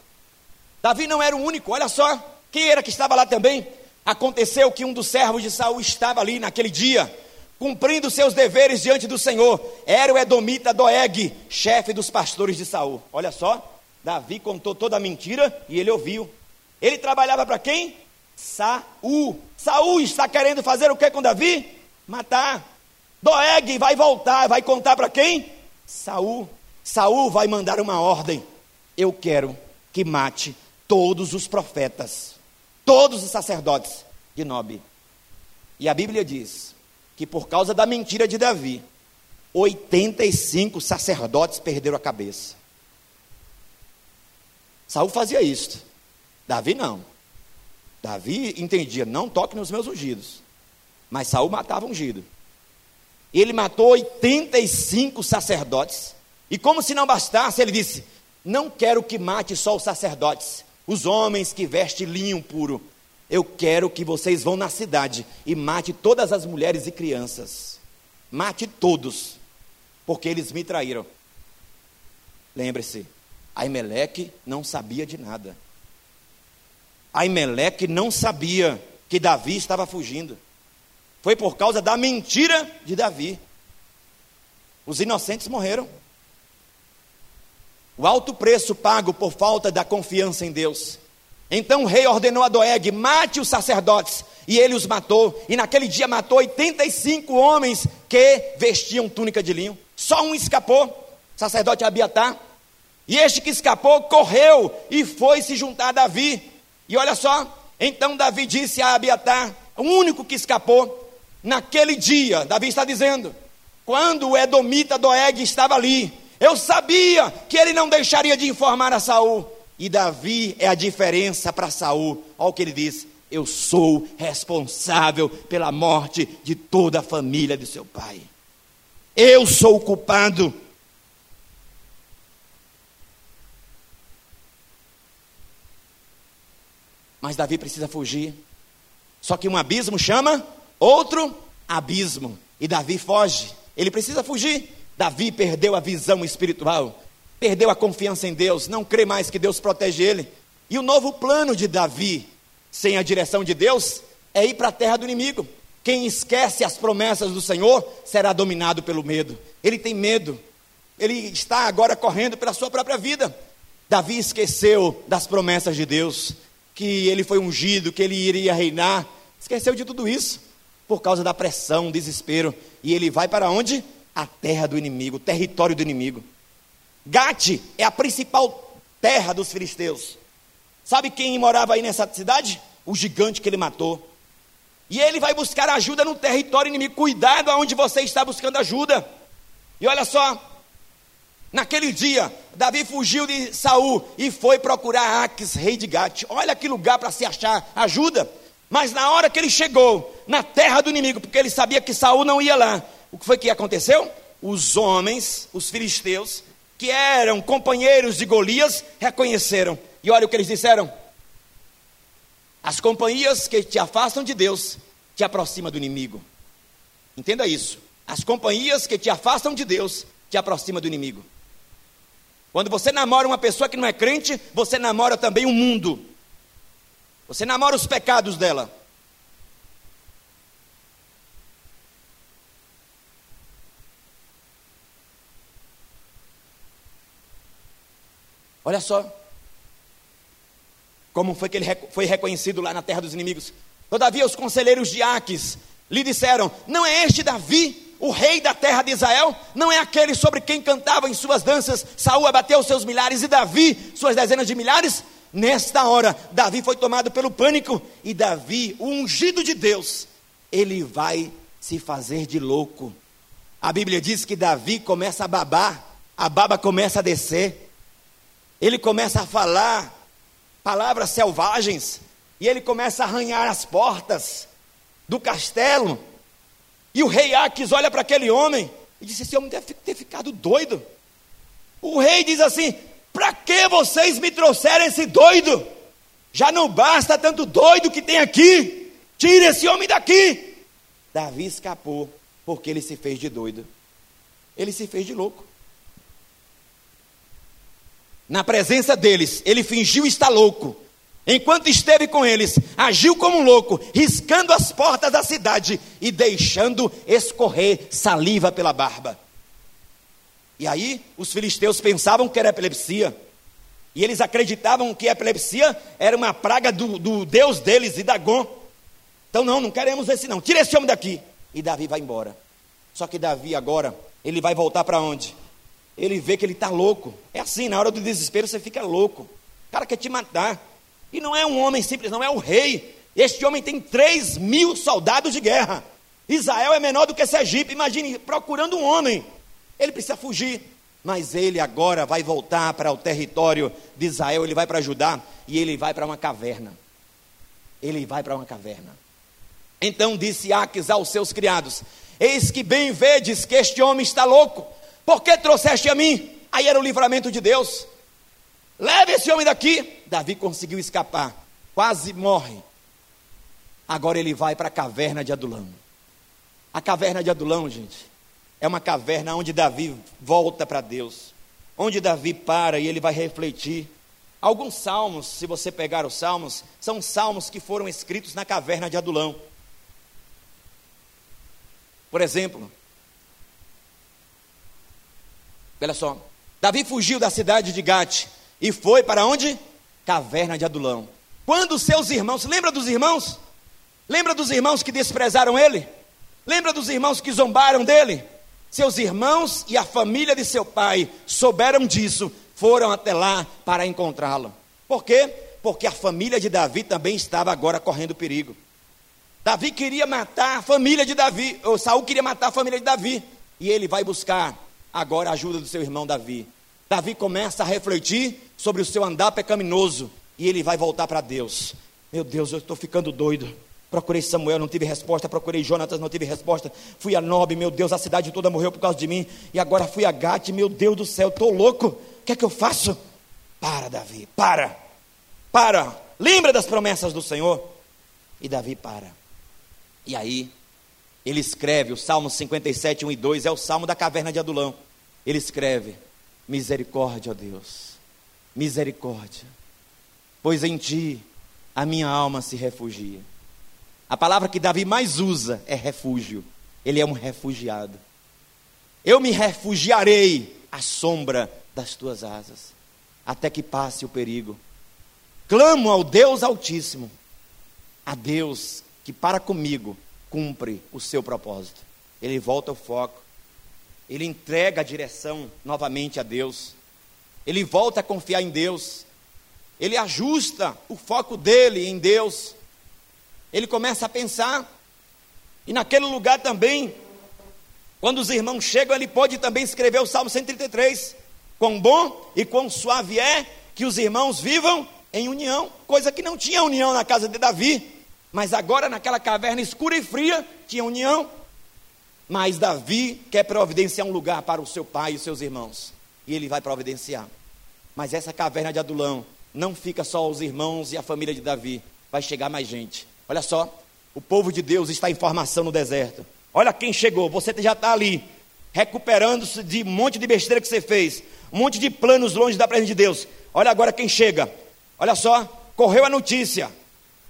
Davi não era o único, olha só, quem era que estava lá também? Aconteceu que um dos servos de Saul estava ali naquele dia cumprindo seus deveres diante do Senhor, era o Edomita Doeg, chefe dos pastores de Saul. Olha só, Davi contou toda a mentira e ele ouviu. Ele trabalhava para quem? Saul. Saul está querendo fazer o que com Davi? Matar. Doeg vai voltar, vai contar para quem? Saul. Saul vai mandar uma ordem. Eu quero que mate todos os profetas, todos os sacerdotes de Nob. E a Bíblia diz que por causa da mentira de Davi, 85 sacerdotes perderam a cabeça. Saul fazia isso. Davi não. Davi entendia, não toque nos meus ungidos. Mas Saul matava ungido. Ele matou 85 sacerdotes. E como se não bastasse, ele disse: Não quero que mate só os sacerdotes, os homens que vestem linho puro, eu quero que vocês vão na cidade e mate todas as mulheres e crianças. Mate todos, porque eles me traíram. Lembre-se, Aimeleque não sabia de nada. Aimeleque não sabia que Davi estava fugindo. Foi por causa da mentira de Davi. Os inocentes morreram. O alto preço pago por falta da confiança em Deus então o rei ordenou a Doeg: mate os sacerdotes. E ele os matou. E naquele dia matou 85 homens que vestiam túnica de linho. Só um escapou, sacerdote Abiatar. E este que escapou correu e foi se juntar a Davi. E olha só, então Davi disse a Abiatar, o único que escapou, naquele dia, Davi está dizendo, quando o Edomita Doeg estava ali, eu sabia que ele não deixaria de informar a Saul. E Davi é a diferença para Saul. Olha o que ele diz: Eu sou responsável pela morte de toda a família de seu pai. Eu sou o culpado. Mas Davi precisa fugir. Só que um abismo chama outro abismo. E Davi foge. Ele precisa fugir. Davi perdeu a visão espiritual perdeu a confiança em Deus, não crê mais que Deus protege ele. E o novo plano de Davi, sem a direção de Deus, é ir para a terra do inimigo. Quem esquece as promessas do Senhor será dominado pelo medo. Ele tem medo. Ele está agora correndo pela sua própria vida. Davi esqueceu das promessas de Deus, que ele foi ungido, que ele iria reinar. Esqueceu de tudo isso por causa da pressão, desespero. E ele vai para onde? A terra do inimigo, o território do inimigo. Gate é a principal terra dos filisteus. Sabe quem morava aí nessa cidade? O gigante que ele matou. E ele vai buscar ajuda no território inimigo. Cuidado aonde você está buscando ajuda. E olha só, naquele dia, Davi fugiu de Saul e foi procurar Aques, rei de Gate. Olha que lugar para se achar ajuda. Mas na hora que ele chegou na terra do inimigo, porque ele sabia que Saul não ia lá, o que foi que aconteceu? Os homens, os filisteus, que eram companheiros de Golias, reconheceram. E olha o que eles disseram: As companhias que te afastam de Deus te aproximam do inimigo. Entenda isso. As companhias que te afastam de Deus te aproximam do inimigo. Quando você namora uma pessoa que não é crente, você namora também o mundo. Você namora os pecados dela. Olha só. Como foi que ele foi reconhecido lá na terra dos inimigos. Todavia, os conselheiros de Aques lhe disseram: Não é este Davi, o rei da terra de Israel? Não é aquele sobre quem cantavam em suas danças Saul abateu seus milhares e Davi suas dezenas de milhares? Nesta hora, Davi foi tomado pelo pânico e Davi, o ungido de Deus, ele vai se fazer de louco. A Bíblia diz que Davi começa a babar, a baba começa a descer, ele começa a falar palavras selvagens, e ele começa a arranhar as portas do castelo. E o rei Aques olha para aquele homem e diz: Esse homem deve ter ficado doido. O rei diz assim: Para que vocês me trouxeram esse doido? Já não basta tanto doido que tem aqui. Tire esse homem daqui. Davi escapou porque ele se fez de doido. Ele se fez de louco. Na presença deles, ele fingiu estar louco. Enquanto esteve com eles, agiu como um louco, riscando as portas da cidade e deixando escorrer saliva pela barba. E aí, os filisteus pensavam que era epilepsia. E eles acreditavam que a epilepsia era uma praga do, do Deus deles, e Dagon. Então, não, não queremos esse não. Tira esse homem daqui. E Davi vai embora. Só que Davi agora, ele vai voltar para onde? Ele vê que ele está louco. É assim, na hora do desespero você fica louco. O cara quer te matar. E não é um homem simples, não é um rei. Este homem tem 3 mil soldados de guerra. Israel é menor do que Sergipe. Imagine, procurando um homem. Ele precisa fugir. Mas ele agora vai voltar para o território de Israel, ele vai para Judá e ele vai para uma caverna. Ele vai para uma caverna. Então disse Aques aos seus criados: Eis que bem vedes que este homem está louco. Por que trouxeste a mim? Aí era o livramento de Deus. Leve esse homem daqui. Davi conseguiu escapar, quase morre. Agora ele vai para a caverna de Adulão. A caverna de Adulão, gente, é uma caverna onde Davi volta para Deus, onde Davi para e ele vai refletir. Alguns salmos, se você pegar os salmos, são salmos que foram escritos na caverna de Adulão. Por exemplo, olha só, Davi fugiu da cidade de Gate e foi para onde? Caverna de Adulão. Quando seus irmãos, lembra dos irmãos? Lembra dos irmãos que desprezaram ele? Lembra dos irmãos que zombaram dele? Seus irmãos e a família de seu pai souberam disso, foram até lá para encontrá-lo. Por quê? Porque a família de Davi também estava agora correndo perigo. Davi queria matar a família de Davi, ou Saul queria matar a família de Davi, e ele vai buscar agora a ajuda do seu irmão Davi. Davi começa a refletir sobre o seu andar pecaminoso e ele vai voltar para Deus. Meu Deus, eu estou ficando doido. Procurei Samuel, não tive resposta. Procurei Jonatas, não tive resposta. Fui a Nob, meu Deus, a cidade toda morreu por causa de mim. E agora fui a Gate, meu Deus do céu, estou louco. O que é que eu faço? Para, Davi, para. Para. Lembra das promessas do Senhor? E Davi para. E aí, ele escreve o Salmo 57, 1 e 2, é o Salmo da caverna de Adulão. Ele escreve: Misericórdia, ó Deus, misericórdia, pois em ti a minha alma se refugia. A palavra que Davi mais usa é refúgio. Ele é um refugiado. Eu me refugiarei à sombra das tuas asas, até que passe o perigo. Clamo ao Deus Altíssimo, a Deus que para comigo cumpre o seu propósito. Ele volta o foco, ele entrega a direção novamente a Deus, ele volta a confiar em Deus, ele ajusta o foco dele em Deus ele começa a pensar. E naquele lugar também, quando os irmãos chegam, ele pode também escrever o Salmo 133. Quão bom e quão suave é que os irmãos vivam em união, coisa que não tinha união na casa de Davi, mas agora naquela caverna escura e fria tinha união. Mas Davi quer providenciar um lugar para o seu pai e os seus irmãos, e ele vai providenciar. Mas essa caverna de Adulão não fica só os irmãos e a família de Davi, vai chegar mais gente. Olha só, o povo de Deus está em formação no deserto. Olha quem chegou, você já está ali, recuperando-se de um monte de besteira que você fez, um monte de planos longe da presença de Deus. Olha agora quem chega. Olha só, correu a notícia.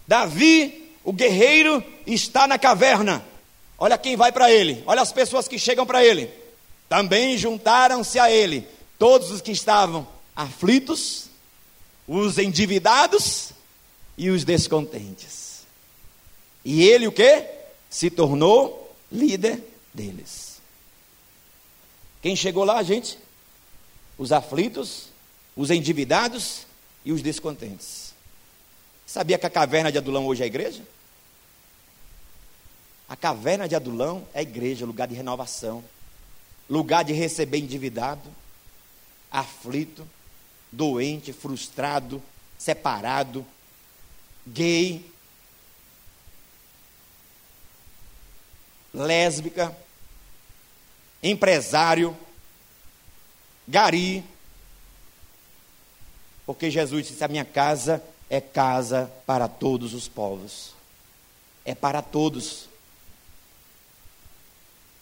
Davi, o guerreiro, está na caverna. Olha quem vai para ele. Olha as pessoas que chegam para ele. Também juntaram-se a ele todos os que estavam aflitos, os endividados e os descontentes. E ele o que? Se tornou líder deles. Quem chegou lá, gente? Os aflitos, os endividados e os descontentes. Sabia que a caverna de Adulão hoje é a igreja? A caverna de Adulão é igreja, lugar de renovação, lugar de receber endividado, aflito, doente, frustrado, separado, gay, lésbica, empresário, gari. Porque Jesus disse: A minha casa é casa para todos os povos. É para todos.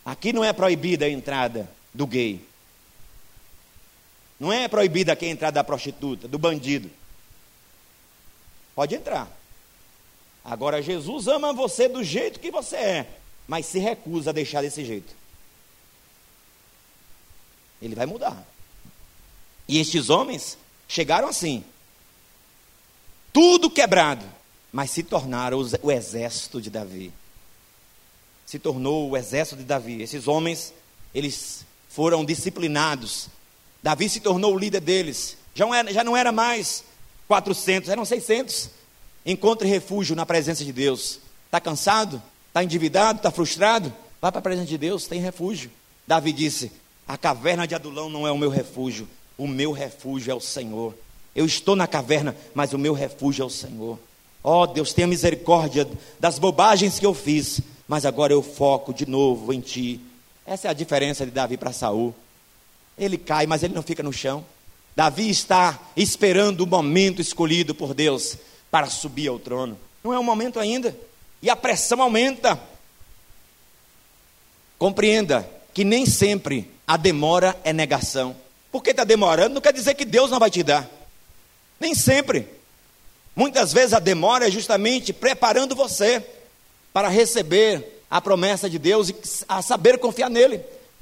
Aqui não é proibida a entrada do gay. Não é proibida aqui a entrada da prostituta, do bandido. Pode entrar. Agora, Jesus ama você do jeito que você é, mas se recusa a deixar desse jeito. Ele vai mudar. E estes homens chegaram assim, tudo quebrado, mas se tornaram o exército de Davi. Se tornou o exército de Davi. Esses homens, eles foram disciplinados. Davi se tornou o líder deles. Já não era, já não era mais 400, eram 600. Encontre refúgio na presença de Deus. Está cansado? Está endividado? Está frustrado? Vá para a presença de Deus, tem refúgio. Davi disse: A caverna de Adulão não é o meu refúgio, o meu refúgio é o Senhor. Eu estou na caverna, mas o meu refúgio é o Senhor. Ó oh, Deus, tenha misericórdia das bobagens que eu fiz, mas agora eu foco de novo em Ti. Essa é a diferença de Davi para Saul. Ele cai, mas ele não fica no chão. Davi está esperando o momento escolhido por Deus para subir ao trono. Não é o momento ainda. E a pressão aumenta. Compreenda que nem sempre a demora é negação. Porque está demorando não quer dizer que Deus não vai te dar. Nem sempre. Muitas vezes a demora é justamente preparando você para receber a promessa de Deus e a saber confiar nele.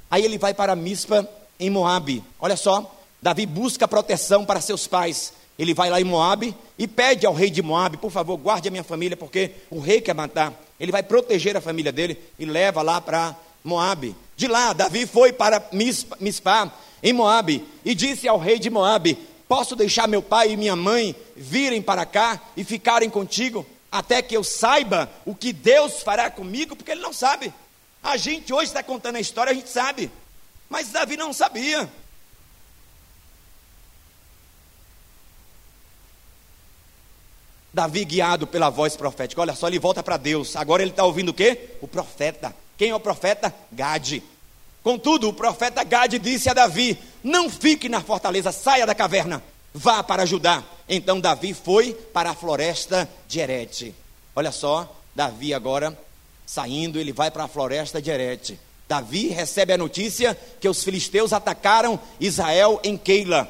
Aí ele vai para Mispa em Moabe. Olha só, Davi busca proteção para seus pais. Ele vai lá em Moabe e pede ao rei de Moabe, por favor, guarde a minha família, porque o rei quer matar. Ele vai proteger a família dele e leva lá para Moabe. De lá, Davi foi para Mispa, em Moabe, e disse ao rei de Moabe: Posso deixar meu pai e minha mãe virem para cá e ficarem contigo, até que eu saiba o que Deus fará comigo? Porque ele não sabe. A gente hoje está contando a história, a gente sabe. Mas Davi não sabia. Davi guiado pela voz profética. Olha só, ele volta para Deus. Agora ele está ouvindo o quê? O profeta. Quem é o profeta? Gade. Contudo, o profeta Gade disse a Davi: Não fique na fortaleza, saia da caverna, vá para Judá. Então Davi foi para a floresta de Herete. Olha só, Davi agora saindo, ele vai para a floresta de Herete. Davi recebe a notícia que os filisteus atacaram Israel em Keila.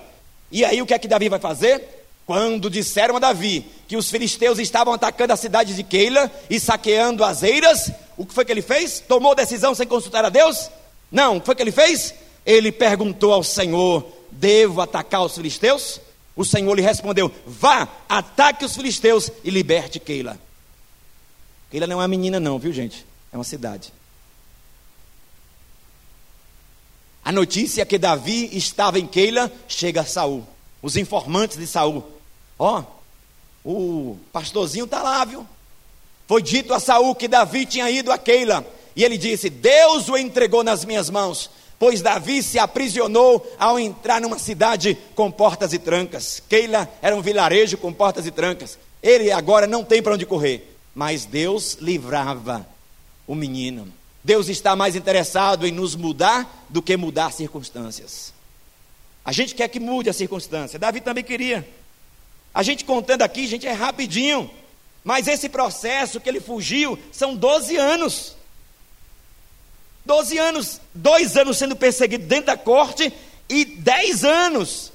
E aí o que é que Davi vai fazer? Quando disseram a Davi que os filisteus estavam atacando a cidade de Keila e saqueando as eiras, o que foi que ele fez? Tomou decisão sem consultar a Deus? Não, o que foi que ele fez? Ele perguntou ao Senhor: Devo atacar os filisteus? O Senhor lhe respondeu: Vá, ataque os filisteus e liberte Keila. Keila não é uma menina, não, viu gente? É uma cidade. A notícia que Davi estava em Keila chega a Saul. Os informantes de Saul. Ó, o pastorzinho está lá, viu? Foi dito a Saul que Davi tinha ido a Keila. E ele disse: Deus o entregou nas minhas mãos, pois Davi se aprisionou ao entrar numa cidade com portas e trancas. Keila era um vilarejo com portas e trancas. Ele agora não tem para onde correr. Mas Deus livrava o menino. Deus está mais interessado em nos mudar do que mudar circunstâncias. A gente quer que mude a circunstância. Davi também queria. A gente contando aqui, gente, é rapidinho. Mas esse processo que ele fugiu são 12 anos. 12 anos, dois anos sendo perseguido dentro da corte e 10 anos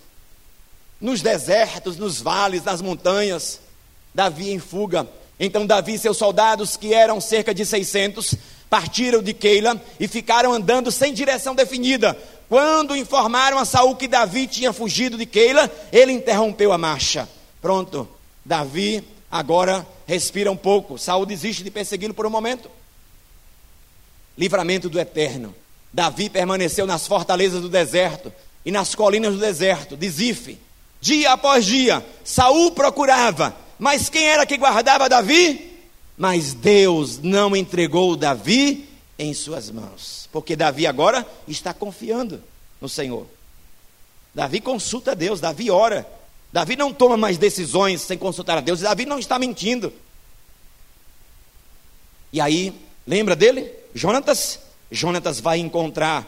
nos desertos, nos vales, nas montanhas. Davi em fuga. Então Davi e seus soldados, que eram cerca de 600, partiram de Keila e ficaram andando sem direção definida. Quando informaram a Saul que Davi tinha fugido de Keila, ele interrompeu a marcha. Pronto, Davi agora respira um pouco. Saul desiste de persegui-lo por um momento. Livramento do eterno. Davi permaneceu nas fortalezas do deserto e nas colinas do deserto, de. Dia após dia, Saul procurava, mas quem era que guardava Davi? mas Deus não entregou Davi em suas mãos, porque Davi agora está confiando no Senhor. Davi consulta Deus, Davi ora. Davi não toma mais decisões sem consultar a Deus, Davi não está mentindo. E aí, lembra dele? Jonatas? Jonatas vai encontrar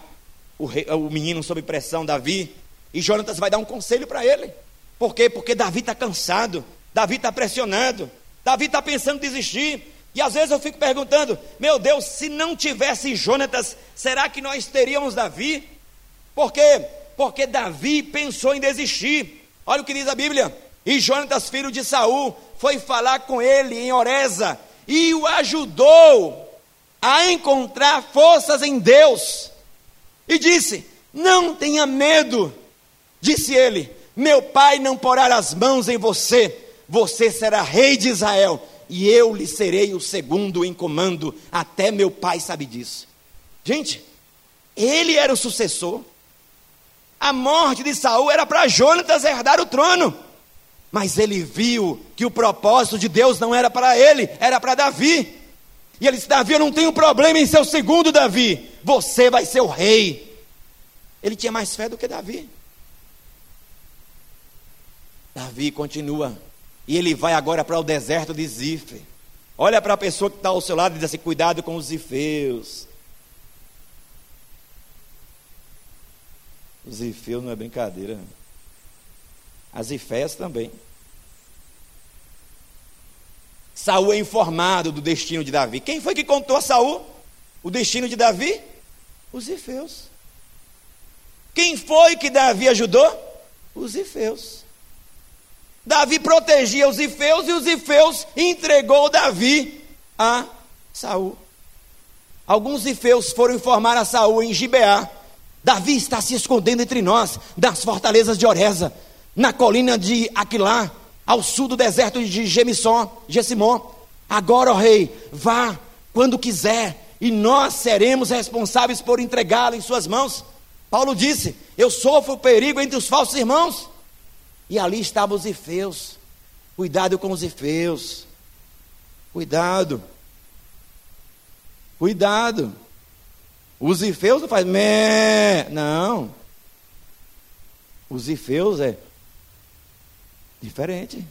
o, rei, o menino sob pressão, Davi, e Jonatas vai dar um conselho para ele. Por quê? Porque Davi está cansado, Davi está pressionado, Davi está pensando em desistir. E às vezes eu fico perguntando: meu Deus, se não tivesse Jonatas, será que nós teríamos Davi? Por quê? Porque Davi pensou em desistir. Olha o que diz a Bíblia. E Jonatas, filho de Saul, foi falar com ele em Oreza e o ajudou a encontrar forças em Deus. E disse: Não tenha medo. Disse ele: Meu pai não porá as mãos em você, você será rei de Israel, e eu lhe serei o segundo em comando, até meu pai sabe disso. Gente, ele era o sucessor. A morte de Saul era para Jonatas herdar o trono. Mas ele viu que o propósito de Deus não era para ele, era para Davi. E ele disse: Davi, eu não tenho problema em ser o segundo Davi, você vai ser o rei. Ele tinha mais fé do que Davi. Davi continua. E ele vai agora para o deserto de Zif. Olha para a pessoa que está ao seu lado e diz assim: cuidado com os zifeus. Os zifeus não é brincadeira. As ifés também. Saul é informado do destino de Davi. Quem foi que contou a Saul o destino de Davi? Os ifeus. Quem foi que Davi ajudou? Os ifeus. Davi protegia os ifeus e os ifeus entregou Davi a Saul. Alguns ifeus foram informar a Saul em Gibeá. Davi está se escondendo entre nós, das fortalezas de Oreza, na colina de Aquilá, ao sul do deserto de Gemisson, Gessimon. Agora, ó rei, vá quando quiser, e nós seremos responsáveis por entregá-lo em suas mãos. Paulo disse: Eu sofro perigo entre os falsos irmãos. E ali estavam os ifeus. Cuidado com os ifeus. Cuidado. Cuidado. Os ifeus não fazem. Não. Os ifeus é diferente.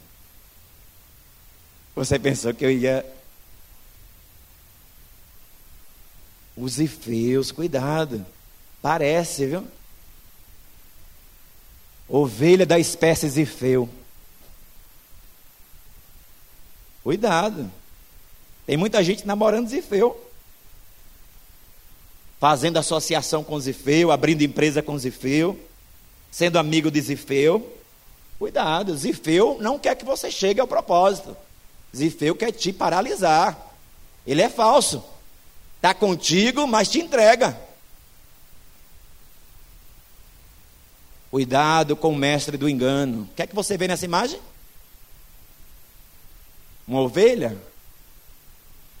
Você pensou que eu ia. Os ifeus, cuidado. Parece, viu? Ovelha da espécie Zifeu. Cuidado. Tem muita gente namorando Zifeu. Fazendo associação com Zifeu, abrindo empresa com Zifeu, sendo amigo de Zifeu. Cuidado, Zifeu não quer que você chegue ao propósito. Zifeu quer te paralisar. Ele é falso. Está contigo, mas te entrega. Cuidado com o mestre do engano. O que é que você vê nessa imagem? Uma ovelha?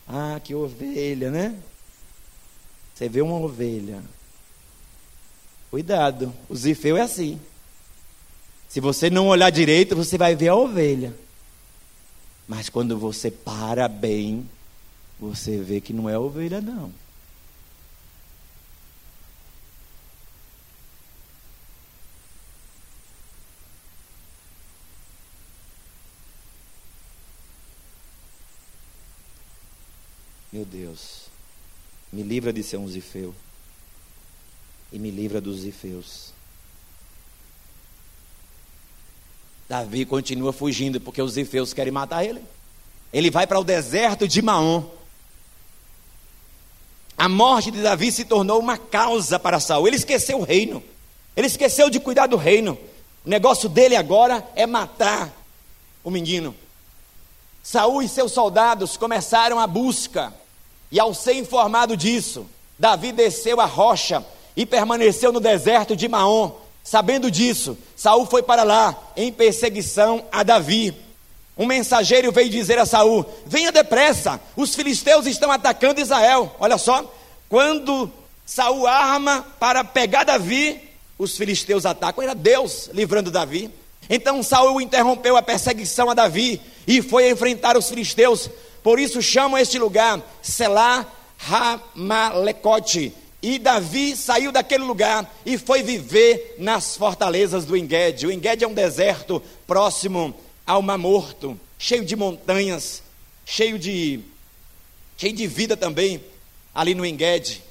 Ah, que ovelha, né? Você vê uma ovelha. Cuidado, o zifeu é assim. Se você não olhar direito, você vai ver a ovelha. Mas quando você para bem, você vê que não é ovelha, não. Meu Deus, me livra de ser um zifeu. E me livra dos zifeus. Davi continua fugindo porque os zifeus querem matar ele. Ele vai para o deserto de Maom. A morte de Davi se tornou uma causa para Saul. Ele esqueceu o reino. Ele esqueceu de cuidar do reino. O negócio dele agora é matar o menino. Saul e seus soldados começaram a busca e ao ser informado disso, Davi desceu a rocha e permaneceu no deserto de Maom. Sabendo disso, Saul foi para lá em perseguição a Davi. Um mensageiro veio dizer a Saul: Venha depressa, os filisteus estão atacando Israel. Olha só, quando Saul arma para pegar Davi, os filisteus atacam. Era Deus livrando Davi. Então Saul interrompeu a perseguição a Davi e foi enfrentar os filisteus Por isso chamam este lugar Selá Ramalecote. E Davi saiu daquele lugar e foi viver nas fortalezas do Enguede. O Enguede é um deserto próximo ao Mar Morto, cheio de montanhas, cheio de, cheio de vida também, ali no Enguede.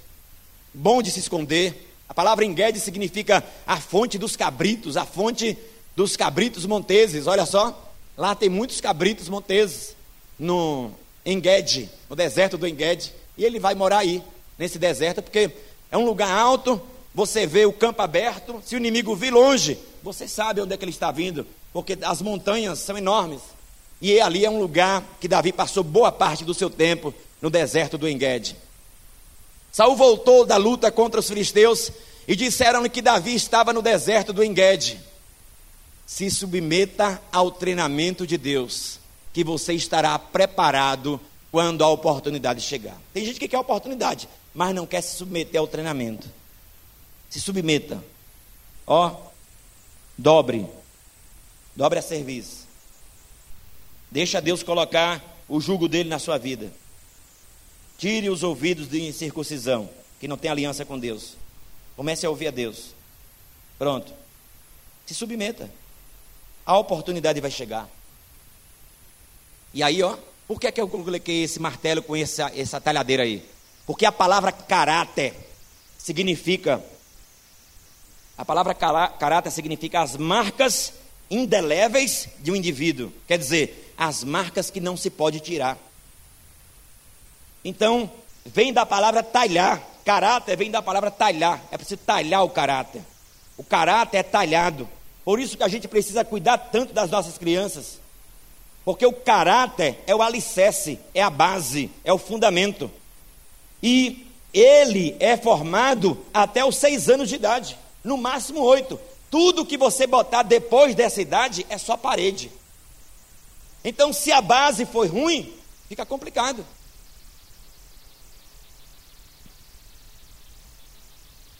Bom de se esconder. A palavra Enguede significa a fonte dos cabritos, a fonte dos cabritos monteses. Olha só, lá tem muitos cabritos monteses no Enguede, no deserto do Enguede. E ele vai morar aí, nesse deserto, porque é um lugar alto, você vê o campo aberto, se o inimigo vir longe, você sabe onde é que ele está vindo, porque as montanhas são enormes. E ali é um lugar que Davi passou boa parte do seu tempo no deserto do Enguede. Saul voltou da luta contra os filisteus e disseram-lhe que Davi estava no deserto do Enguede. Se submeta ao treinamento de Deus, que você estará preparado quando a oportunidade chegar. Tem gente que quer oportunidade, mas não quer se submeter ao treinamento. Se submeta. Ó, dobre. Dobre a serviço. Deixa Deus colocar o jugo dele na sua vida. Tire os ouvidos de incircuncisão, que não tem aliança com Deus. Comece a ouvir a Deus. Pronto. Se submeta. A oportunidade vai chegar. E aí, ó, por que, é que eu coloquei esse martelo com essa, essa talhadeira aí? Porque a palavra caráter significa. A palavra caráter significa as marcas indeléveis de um indivíduo. Quer dizer, as marcas que não se pode tirar. Então, vem da palavra talhar. Caráter vem da palavra talhar. É preciso talhar o caráter. O caráter é talhado. Por isso que a gente precisa cuidar tanto das nossas crianças. Porque o caráter é o alicerce, é a base, é o fundamento. E ele é formado até os seis anos de idade, no máximo oito. Tudo que você botar depois dessa idade é só parede. Então, se a base for ruim, fica complicado.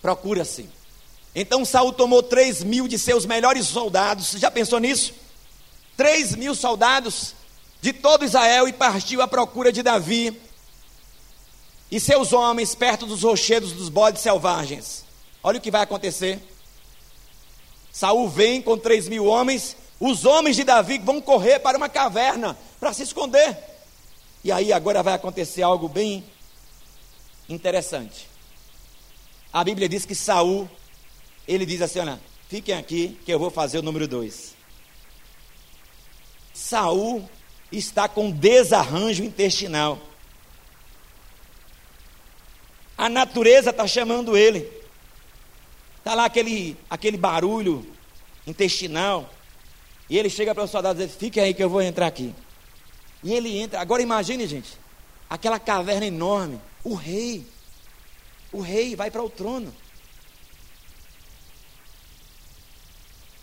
Procura-se. Então Saul tomou três mil de seus melhores soldados. Já pensou nisso? Três mil soldados de todo Israel e partiu à procura de Davi e seus homens perto dos rochedos dos bodes selvagens. Olha o que vai acontecer. Saul vem com três mil homens, os homens de Davi vão correr para uma caverna para se esconder. E aí agora vai acontecer algo bem interessante. A Bíblia diz que Saul, ele diz assim: olha, fiquem aqui que eu vou fazer o número dois. Saul está com desarranjo intestinal. A natureza está chamando ele. Está lá aquele, aquele barulho intestinal. E ele chega para os soldados e diz: Fique aí que eu vou entrar aqui. E ele entra. Agora imagine, gente, aquela caverna enorme. O rei. O rei vai para o trono.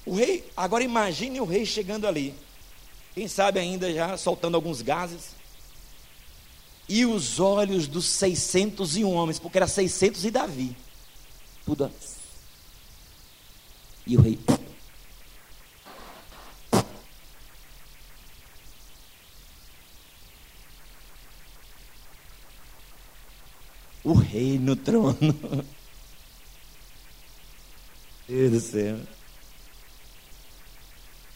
O rei, agora imagine o rei chegando ali. Quem sabe ainda já soltando alguns gases. E os olhos dos 601 homens, porque era 600 e Davi. Tudo. E o rei. O rei no trono. Deus do céu.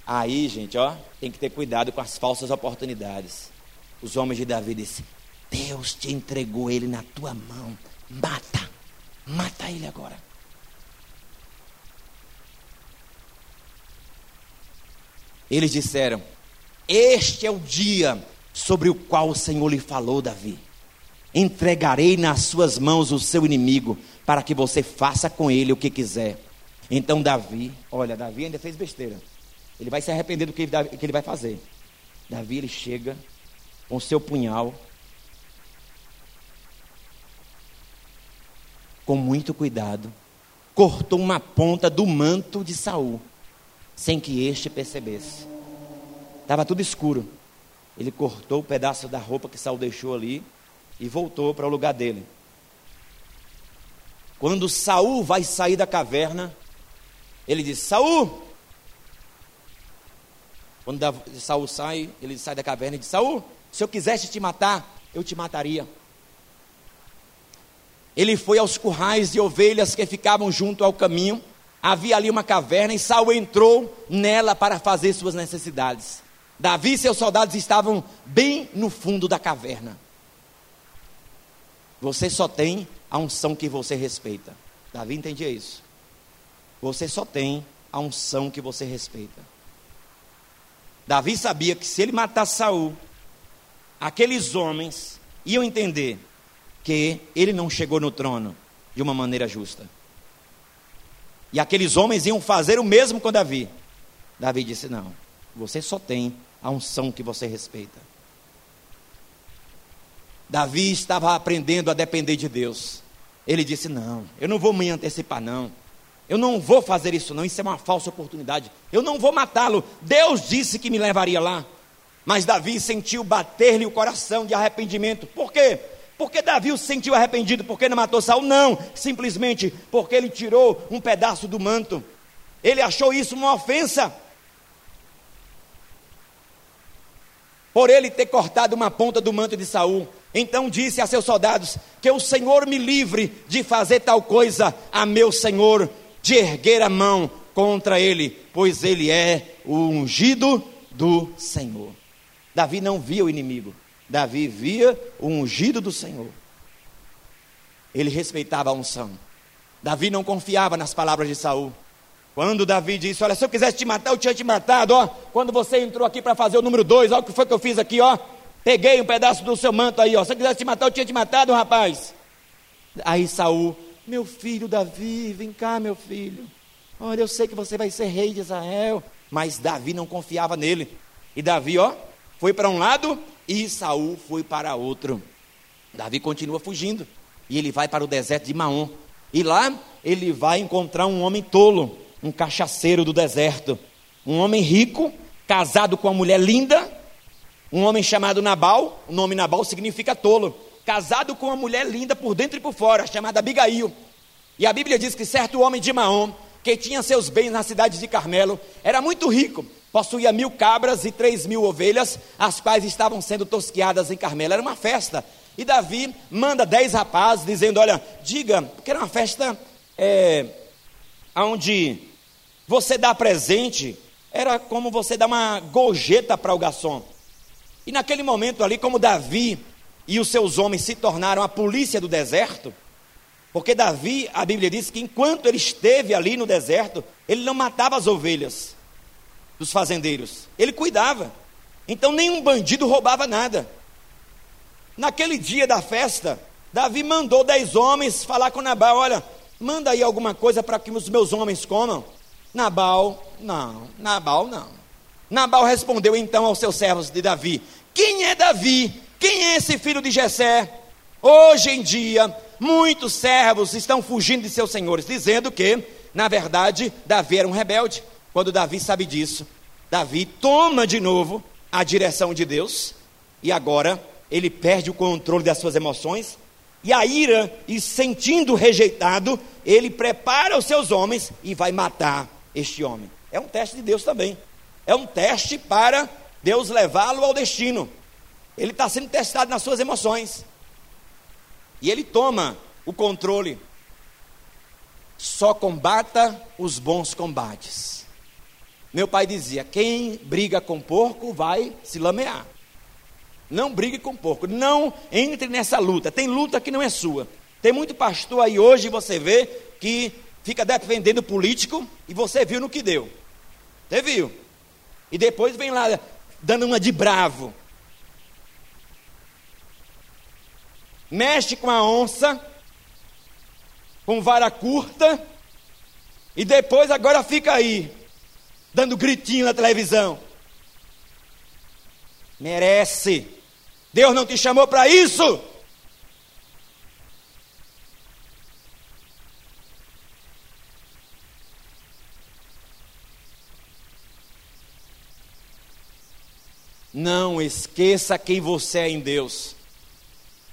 Aí, gente, ó, tem que ter cuidado com as falsas oportunidades. Os homens de Davi disseram: Deus te entregou ele na tua mão. Mata, mata ele agora. Eles disseram: Este é o dia sobre o qual o Senhor lhe falou, Davi. Entregarei nas suas mãos o seu inimigo, para que você faça com ele o que quiser. Então Davi, olha, Davi ainda fez besteira. Ele vai se arrepender do que ele vai fazer. Davi ele chega com seu punhal, com muito cuidado, cortou uma ponta do manto de Saul, sem que este percebesse. Estava tudo escuro. Ele cortou o pedaço da roupa que Saul deixou ali e voltou para o lugar dele. Quando Saul vai sair da caverna, ele diz: Saul, quando Saul sai, ele sai da caverna e diz: Saul, Se eu quisesse te matar, eu te mataria. Ele foi aos currais de ovelhas que ficavam junto ao caminho. Havia ali uma caverna e Saul entrou nela para fazer suas necessidades. Davi e seus soldados estavam bem no fundo da caverna. Você só tem a unção que você respeita. Davi entendia isso. Você só tem a unção que você respeita. Davi sabia que se ele matasse Saul, aqueles homens iam entender que ele não chegou no trono de uma maneira justa. E aqueles homens iam fazer o mesmo com Davi. Davi disse: Não, você só tem a unção que você respeita. Davi estava aprendendo a depender de Deus. Ele disse: Não, eu não vou me antecipar, não. Eu não vou fazer isso, não. Isso é uma falsa oportunidade. Eu não vou matá-lo. Deus disse que me levaria lá. Mas Davi sentiu bater-lhe o coração de arrependimento. Por quê? Porque Davi o sentiu arrependido porque não matou Saul? Não, simplesmente porque ele tirou um pedaço do manto. Ele achou isso uma ofensa. Por ele ter cortado uma ponta do manto de Saul. Então disse a seus soldados: Que o Senhor me livre de fazer tal coisa a meu Senhor, de erguer a mão contra ele, pois ele é o ungido do Senhor. Davi não via o inimigo, Davi via o ungido do Senhor. Ele respeitava a unção. Davi não confiava nas palavras de Saul. Quando Davi disse: Olha, se eu quisesse te matar, eu tinha te matado, ó. Quando você entrou aqui para fazer o número dois, olha o que foi que eu fiz aqui, ó. Peguei um pedaço do seu manto aí, ó. Se eu quisesse te matar, eu tinha te matado, rapaz. Aí Saul, meu filho Davi, vem cá, meu filho. Olha, eu sei que você vai ser rei de Israel. Mas Davi não confiava nele. E Davi, ó, foi para um lado e Saul foi para outro. Davi continua fugindo e ele vai para o deserto de Maom. E lá ele vai encontrar um homem tolo, um cachaceiro do deserto, um homem rico, casado com uma mulher linda, um homem chamado Nabal, o nome Nabal significa tolo, casado com uma mulher linda por dentro e por fora, chamada Abigail. E a Bíblia diz que certo homem de Maom, que tinha seus bens na cidade de Carmelo, era muito rico, possuía mil cabras e três mil ovelhas, as quais estavam sendo tosquiadas em Carmelo. Era uma festa. E Davi manda dez rapazes, dizendo: Olha, diga, porque era uma festa é, onde você dá presente, era como você dá uma gorjeta para o garçom. E naquele momento ali, como Davi e os seus homens se tornaram a polícia do deserto, porque Davi, a Bíblia diz que enquanto ele esteve ali no deserto, ele não matava as ovelhas, dos fazendeiros. Ele cuidava. Então nenhum bandido roubava nada. Naquele dia da festa, Davi mandou dez homens falar com Nabal: Olha, manda aí alguma coisa para que os meus homens comam. Nabal, não, Nabal não. Nabal respondeu então aos seus servos de Davi: Quem é Davi? Quem é esse filho de Jessé? Hoje em dia, muitos servos estão fugindo de seus senhores, dizendo que, na verdade, Davi era um rebelde. Quando Davi sabe disso, Davi toma de novo a direção de Deus e agora ele perde o controle das suas emoções e a ira e sentindo rejeitado, ele prepara os seus homens e vai matar este homem. É um teste de Deus também. É um teste para Deus levá-lo ao destino. Ele está sendo testado nas suas emoções. E ele toma o controle. Só combata os bons combates. Meu pai dizia: quem briga com porco vai se lamear. Não brigue com porco, não entre nessa luta. Tem luta que não é sua. Tem muito pastor aí hoje, você vê, que fica defendendo político e você viu no que deu. Você viu? E depois vem lá dando uma de bravo. Mexe com a onça, com vara curta, e depois agora fica aí, dando gritinho na televisão. Merece. Deus não te chamou para isso. Não esqueça quem você é em Deus.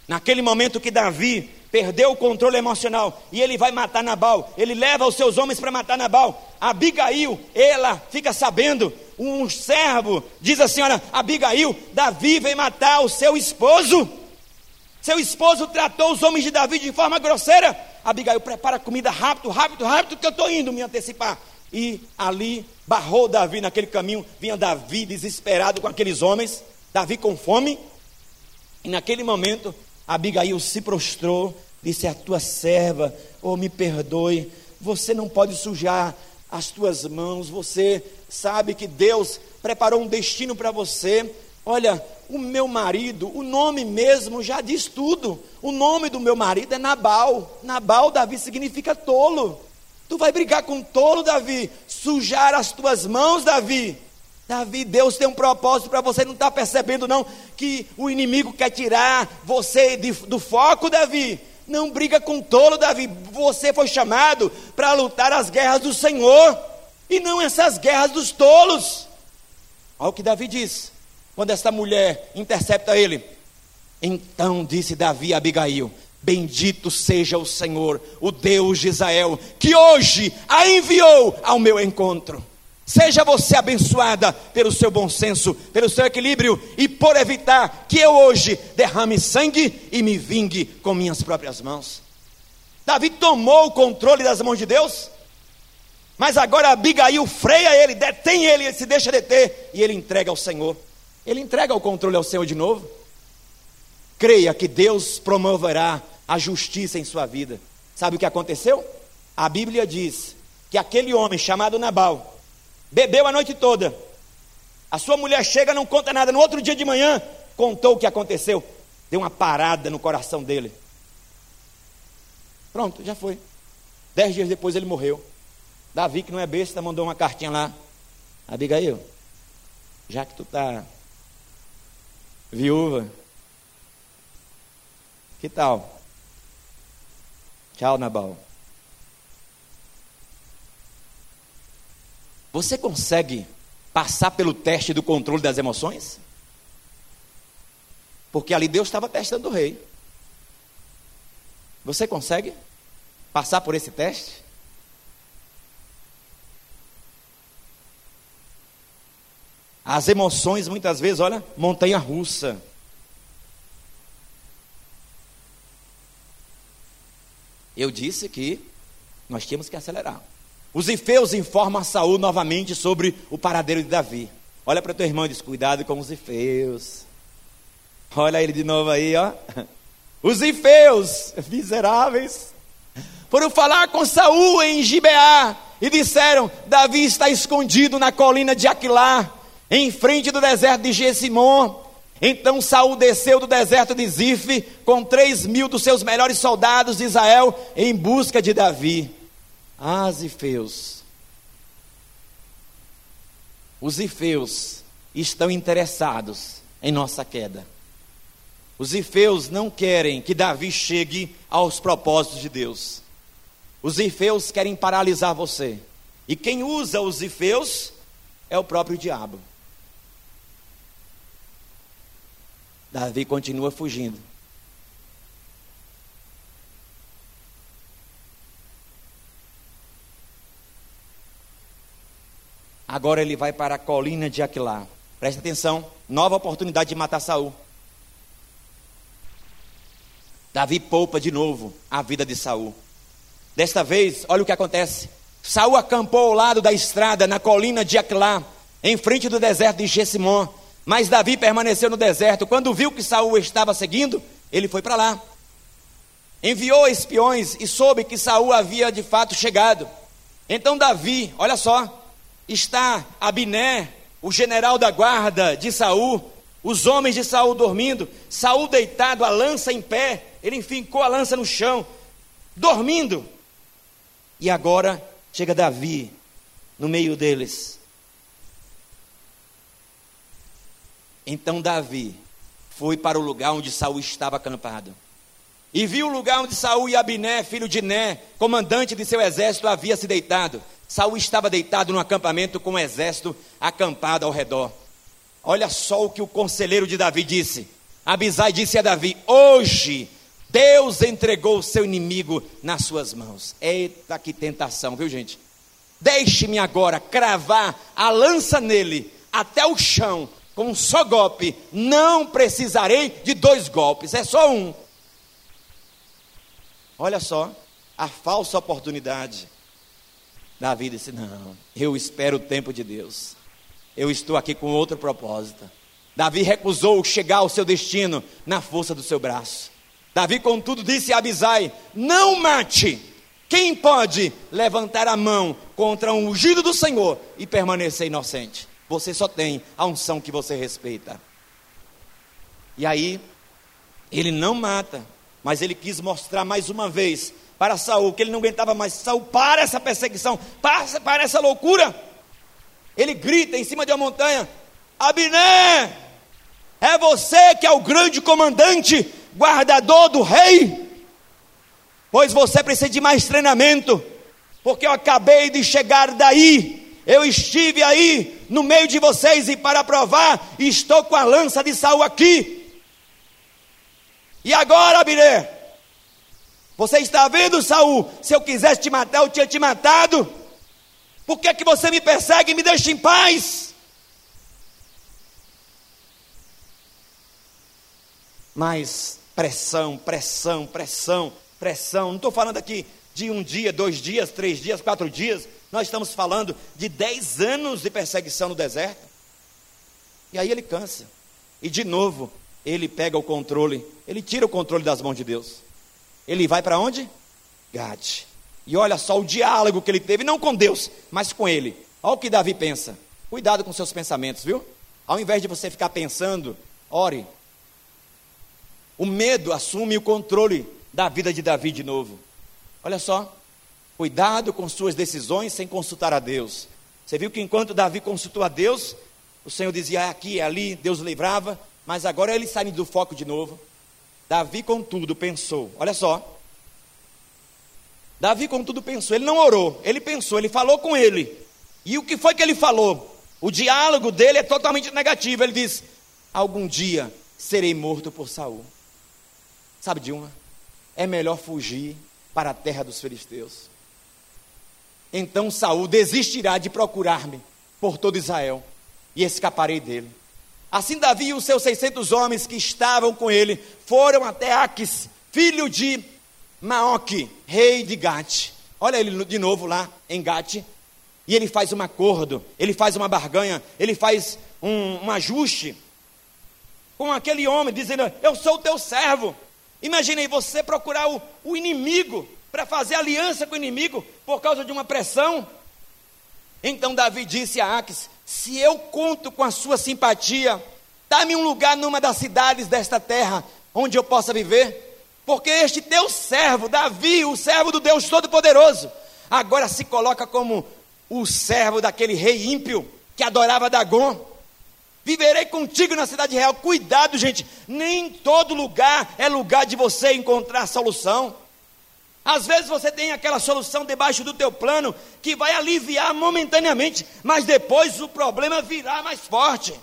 Naquele momento que Davi perdeu o controle emocional e ele vai matar Nabal. Ele leva os seus homens para matar Nabal. Abigail, ela fica sabendo um servo diz assim: Olha, Abigail, Davi vem matar o seu esposo. Seu esposo tratou os homens de Davi de forma grosseira. Abigail, prepara comida rápido, rápido, rápido, que eu estou indo me antecipar. E ali barrou Davi naquele caminho. Vinha Davi desesperado com aqueles homens, Davi com fome. E naquele momento, Abigail se prostrou, disse: A tua serva, oh, me perdoe, você não pode sujar as tuas mãos, você sabe que Deus preparou um destino para você. Olha, o meu marido, o nome mesmo já diz tudo. O nome do meu marido é Nabal. Nabal, Davi, significa tolo. Tu vai brigar com tolo, Davi, sujar as tuas mãos, Davi. Davi, Deus tem um propósito para você, não está percebendo não que o inimigo quer tirar você de, do foco, Davi. Não briga com tolo, Davi. Você foi chamado para lutar as guerras do Senhor e não essas guerras dos tolos. Olha o que Davi diz. Quando esta mulher intercepta ele. Então disse Davi a Abigail: Bendito seja o Senhor, o Deus de Israel, que hoje a enviou ao meu encontro. Seja você abençoada pelo seu bom senso, pelo seu equilíbrio e por evitar que eu hoje derrame sangue e me vingue com minhas próprias mãos. Davi tomou o controle das mãos de Deus, mas agora Abigail freia ele, detém ele, ele se deixa deter e ele entrega ao Senhor. Ele entrega o controle ao Senhor de novo. Creia que Deus promoverá a justiça em sua vida. Sabe o que aconteceu? A Bíblia diz que aquele homem chamado Nabal bebeu a noite toda. A sua mulher chega, não conta nada. No outro dia de manhã, contou o que aconteceu. Deu uma parada no coração dele. Pronto, já foi. Dez dias depois ele morreu. Davi, que não é besta, mandou uma cartinha lá. Abigail, já que tu tá viúva, que tal? Tchau, Nabal. Você consegue passar pelo teste do controle das emoções? Porque ali Deus estava testando o rei. Você consegue passar por esse teste? As emoções, muitas vezes, olha, montanha russa. Eu disse que nós tínhamos que acelerar. Os ifeus informam a Saul novamente sobre o paradeiro de Davi. Olha para teu irmão e diz: Cuidado com os ifeus. Olha ele de novo aí, ó. Os ifeus, miseráveis, foram falar com Saul em Gibeá e disseram: Davi está escondido na colina de Aquilá, em frente do deserto de Gessimon. Então Saul desceu do deserto de Zif com três mil dos seus melhores soldados de Israel em busca de Davi. Ah, Zifeus. Os Ifeus estão interessados em nossa queda. Os Ifeus não querem que Davi chegue aos propósitos de Deus. Os Ifeus querem paralisar você. E quem usa os Ifeus é o próprio diabo. Davi continua fugindo. Agora ele vai para a colina de Aquilá. Presta atenção, nova oportunidade de matar Saul. Davi poupa de novo a vida de Saul. Desta vez, olha o que acontece. Saul acampou ao lado da estrada na colina de Aquilá, em frente do deserto de Gessimon. Mas Davi permaneceu no deserto. Quando viu que Saul estava seguindo, ele foi para lá. Enviou espiões e soube que Saul havia de fato chegado. Então Davi, olha só, está Abiné, o general da guarda de Saul, os homens de Saul dormindo, Saul deitado, a lança em pé, ele enfincou a lança no chão, dormindo. E agora chega Davi no meio deles. Então Davi foi para o lugar onde Saul estava acampado. E viu o lugar onde Saul e Abiné, filho de Né, comandante de seu exército, havia se deitado. Saul estava deitado no acampamento com o exército acampado ao redor. Olha só o que o conselheiro de Davi disse. Abisai disse a Davi: Hoje Deus entregou o seu inimigo nas suas mãos. Eita, que tentação, viu gente? Deixe-me agora cravar a lança nele até o chão, com um só golpe. Não precisarei de dois golpes, é só um. Olha só, a falsa oportunidade. Davi disse: Não, eu espero o tempo de Deus. Eu estou aqui com outro propósito. Davi recusou chegar ao seu destino na força do seu braço. Davi, contudo, disse a Abisai: Não mate. Quem pode levantar a mão contra um ungido do Senhor e permanecer inocente? Você só tem a unção que você respeita. E aí, ele não mata, mas ele quis mostrar mais uma vez para Saul que ele não aguentava mais. Saul, para essa perseguição, para, para essa loucura. Ele grita em cima de uma montanha: Abiné, é você que é o grande comandante, guardador do rei? Pois você precisa de mais treinamento, porque eu acabei de chegar daí. Eu estive aí no meio de vocês e para provar, estou com a lança de Saul aqui. E agora, Abiné, você está vendo, Saul? Se eu quisesse te matar, eu tinha te matado. Por que, que você me persegue e me deixa em paz? Mas pressão, pressão, pressão, pressão. Não estou falando aqui de um dia, dois dias, três dias, quatro dias. Nós estamos falando de dez anos de perseguição no deserto. E aí ele cansa. E de novo, ele pega o controle, ele tira o controle das mãos de Deus. Ele vai para onde? Gade. E olha só o diálogo que ele teve, não com Deus, mas com ele. Olha o que Davi pensa. Cuidado com seus pensamentos, viu? Ao invés de você ficar pensando, ore. O medo assume o controle da vida de Davi de novo. Olha só. Cuidado com suas decisões sem consultar a Deus. Você viu que enquanto Davi consultou a Deus, o Senhor dizia é aqui, é ali, Deus livrava, mas agora ele sai do foco de novo. Davi, contudo, pensou: olha só, Davi, como tudo pensou, ele não orou, ele pensou, ele falou com ele. E o que foi que ele falou? O diálogo dele é totalmente negativo. Ele diz: Algum dia serei morto por Saul. Sabe de uma? É melhor fugir para a terra dos filisteus. Então Saul desistirá de procurar-me por todo Israel e escaparei dele. Assim Davi e os seus 600 homens que estavam com ele foram até Aques, filho de Maoque, rei de Gate. Olha ele de novo lá em Gate. E ele faz um acordo, ele faz uma barganha, ele faz um, um ajuste com aquele homem, dizendo: Eu sou o teu servo. Imaginei você procurar o, o inimigo para fazer aliança com o inimigo por causa de uma pressão. Então Davi disse a Aques: Se eu conto com a sua simpatia, dá-me um lugar numa das cidades desta terra onde eu possa viver. Porque este teu servo, Davi, o servo do Deus Todo-Poderoso, agora se coloca como o servo daquele rei ímpio que adorava Dagon. Viverei contigo na cidade real. Cuidado, gente, nem todo lugar é lugar de você encontrar solução. Às vezes você tem aquela solução debaixo do teu plano que vai aliviar momentaneamente, mas depois o problema virá mais forte.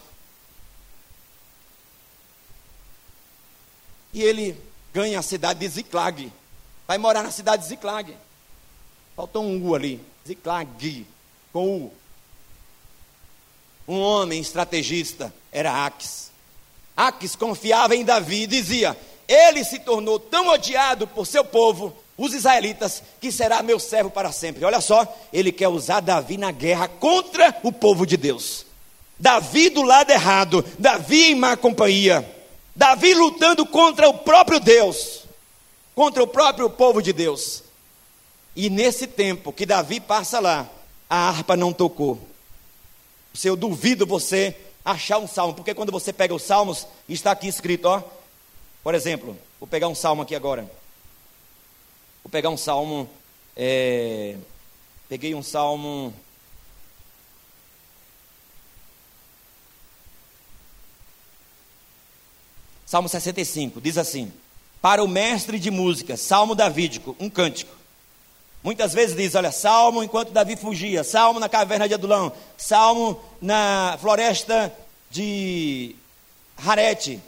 E ele ganha a cidade de Ziclag. Vai morar na cidade de Ziclag. Faltou um U ali. Ziclag, com U. Um homem estrategista era Aques. Aques confiava em Davi e dizia: Ele se tornou tão odiado por seu povo, os israelitas, que será meu servo para sempre. Olha só, ele quer usar Davi na guerra contra o povo de Deus. Davi do lado errado, Davi em má companhia. Davi lutando contra o próprio Deus, contra o próprio povo de Deus. E nesse tempo que Davi passa lá, a harpa não tocou. Se eu duvido você achar um salmo, porque quando você pega os salmos, está aqui escrito, ó. Por exemplo, vou pegar um salmo aqui agora. Vou pegar um salmo. É, peguei um salmo Salmo 65, diz assim: Para o mestre de música, salmo davídico, um cântico. Muitas vezes diz, olha, salmo enquanto Davi fugia, salmo na caverna de Adulão, salmo na floresta de Harete.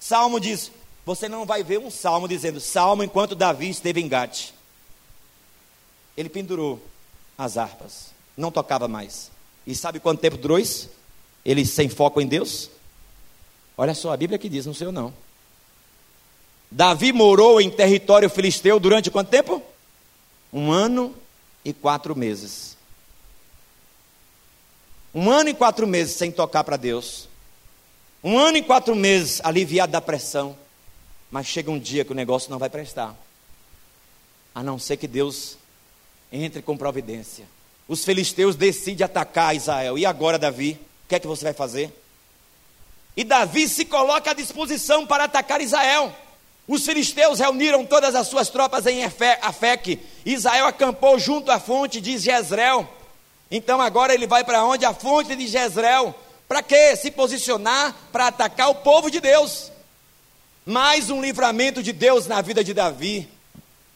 Salmo diz, você não vai ver um salmo dizendo, salmo enquanto Davi esteve em Gate. Ele pendurou as harpas não tocava mais. E sabe quanto tempo durou isso? Ele sem foco em Deus? Olha só, a Bíblia que diz, não sei eu não. Davi morou em território filisteu durante quanto tempo? Um ano e quatro meses. Um ano e quatro meses sem tocar para Deus. Um ano e quatro meses aliviado da pressão. Mas chega um dia que o negócio não vai prestar. A não ser que Deus entre com providência. Os filisteus decidem atacar Israel. E agora, Davi? O que é que você vai fazer? E Davi se coloca à disposição para atacar Israel. Os filisteus reuniram todas as suas tropas em Afec. Israel acampou junto à fonte de Jezreel. Então agora ele vai para onde? A fonte de Jezreel. Para quê? Se posicionar para atacar o povo de Deus. Mais um livramento de Deus na vida de Davi.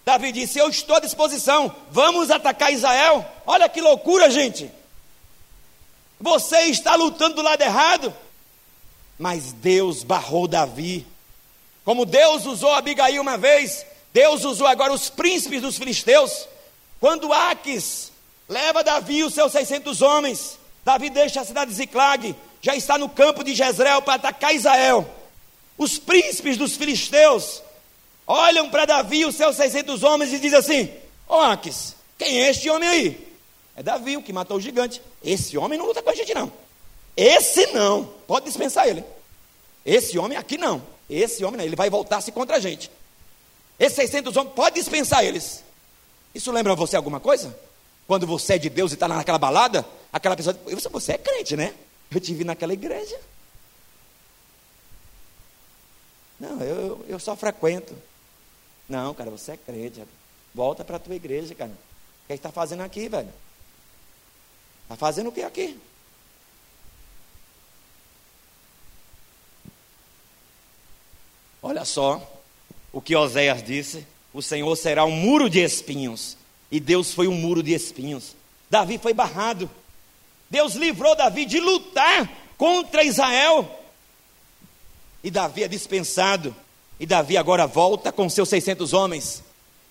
Davi disse: Eu estou à disposição, vamos atacar Israel. Olha que loucura, gente. Você está lutando do lado errado, mas Deus barrou Davi. Como Deus usou Abigail uma vez, Deus usou agora os príncipes dos filisteus. Quando Aques leva Davi e os seus 600 homens, Davi deixa a cidade de Ziclag, já está no campo de Jezreel para atacar Israel. Os príncipes dos filisteus olham para Davi e os seus 600 homens e dizem assim: Ô Aques, quem é este homem aí? É Davi, o que matou o gigante. Esse homem não luta com a gente, não. Esse não, pode dispensar ele. Esse homem aqui não. Esse homem não, ele vai voltar-se contra a gente. Esses 600 homens, pode dispensar eles. Isso lembra você alguma coisa? Quando você é de Deus e está naquela balada, aquela pessoa, você, você é crente, né? Eu te vi naquela igreja. Não, eu, eu só frequento. Não, cara, você é crente. Volta para a tua igreja, cara. O que está fazendo aqui, velho? Está fazendo o que aqui? Olha só o que Oséias disse: o Senhor será um muro de espinhos. E Deus foi um muro de espinhos. Davi foi barrado. Deus livrou Davi de lutar contra Israel. E Davi é dispensado. E Davi agora volta com seus 600 homens.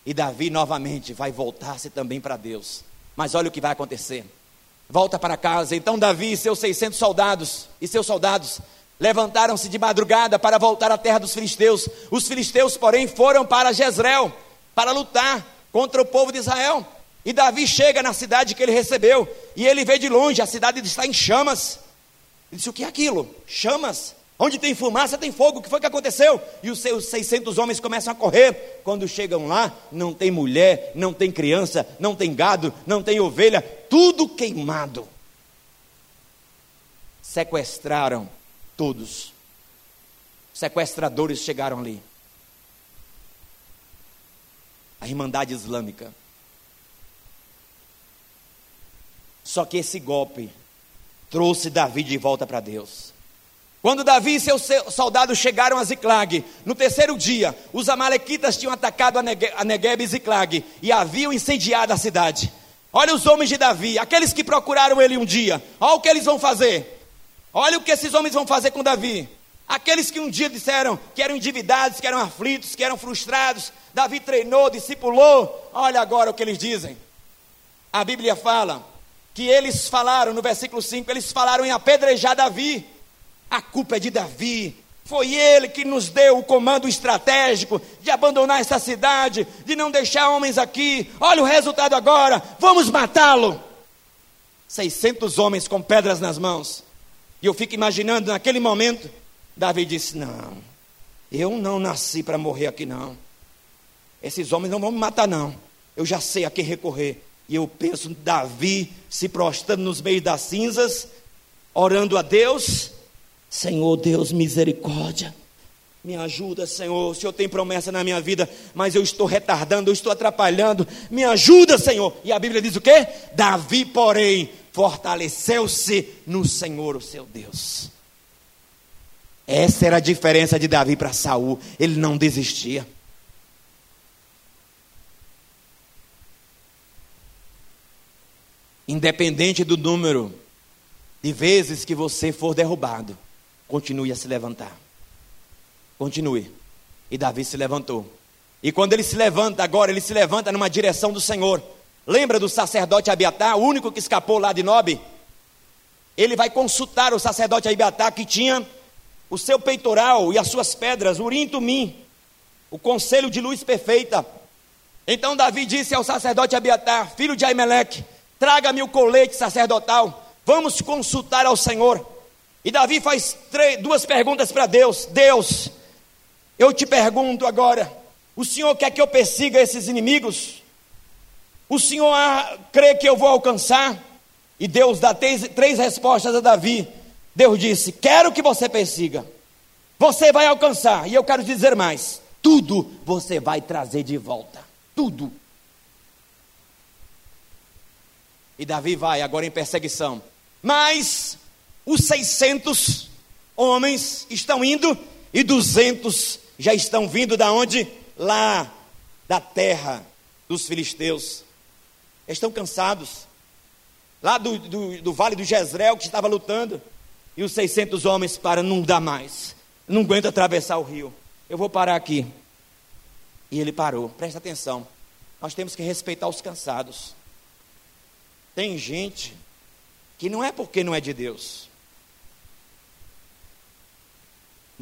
E Davi novamente vai voltar-se também para Deus. Mas olha o que vai acontecer. Volta para casa. Então Davi e seus 600 soldados e seus soldados levantaram-se de madrugada para voltar à terra dos filisteus. Os filisteus, porém, foram para Jezreel para lutar contra o povo de Israel. E Davi chega na cidade que ele recebeu e ele vê de longe a cidade está em chamas. Ele disse: O que é aquilo? Chamas? Onde tem fumaça, tem fogo. O que foi que aconteceu? E os seus 600 homens começam a correr. Quando chegam lá, não tem mulher, não tem criança, não tem gado, não tem ovelha, tudo queimado. Sequestraram todos. Sequestradores chegaram ali. A Irmandade Islâmica. Só que esse golpe trouxe Davi de volta para Deus. Quando Davi e seus soldados chegaram a Ziclag, no terceiro dia, os amalequitas tinham atacado a Negueb e Ziclag e haviam incendiado a cidade. Olha os homens de Davi, aqueles que procuraram ele um dia, olha o que eles vão fazer. Olha o que esses homens vão fazer com Davi. Aqueles que um dia disseram que eram endividados, que eram aflitos, que eram frustrados, Davi treinou, discipulou. Olha agora o que eles dizem. A Bíblia fala que eles falaram, no versículo 5, eles falaram em apedrejar Davi. A culpa é de Davi. Foi ele que nos deu o comando estratégico de abandonar essa cidade, de não deixar homens aqui. Olha o resultado agora, vamos matá-lo. 600 homens com pedras nas mãos. E eu fico imaginando naquele momento, Davi disse: Não, eu não nasci para morrer aqui, não. Esses homens não vão me matar, não. Eu já sei a quem recorrer. E eu penso Davi se prostrando nos meios das cinzas, orando a Deus Senhor Deus, misericórdia. Me ajuda, Senhor. O Senhor tem promessa na minha vida, mas eu estou retardando, eu estou atrapalhando. Me ajuda, Senhor. E a Bíblia diz o quê? Davi, porém, fortaleceu-se no Senhor, o seu Deus. Essa era a diferença de Davi para Saul. Ele não desistia. Independente do número de vezes que você for derrubado, continue a se levantar. Continue. E Davi se levantou. E quando ele se levanta agora, ele se levanta numa direção do Senhor. Lembra do sacerdote Abiatar, o único que escapou lá de Nobe? Ele vai consultar o sacerdote Abiatar que tinha o seu peitoral e as suas pedras, Urim Tumim, o conselho de luz perfeita. Então Davi disse ao sacerdote Abiatar, filho de Aimeleque, traga-me o colete sacerdotal, vamos consultar ao Senhor. E Davi faz três, duas perguntas para Deus: Deus, eu te pergunto agora, o Senhor quer que eu persiga esses inimigos? O Senhor crê que eu vou alcançar? E Deus dá três, três respostas a Davi. Deus disse: Quero que você persiga, você vai alcançar, e eu quero dizer mais: tudo você vai trazer de volta, tudo. E Davi vai agora em perseguição, mas os 600 homens estão indo e 200 já estão vindo da onde? Lá da terra dos filisteus. Estão cansados. Lá do, do, do vale do Jezreel que estava lutando. E os 600 homens para não dar mais. Não aguenta atravessar o rio. Eu vou parar aqui. E ele parou. Presta atenção. Nós temos que respeitar os cansados. Tem gente que não é porque não é de Deus.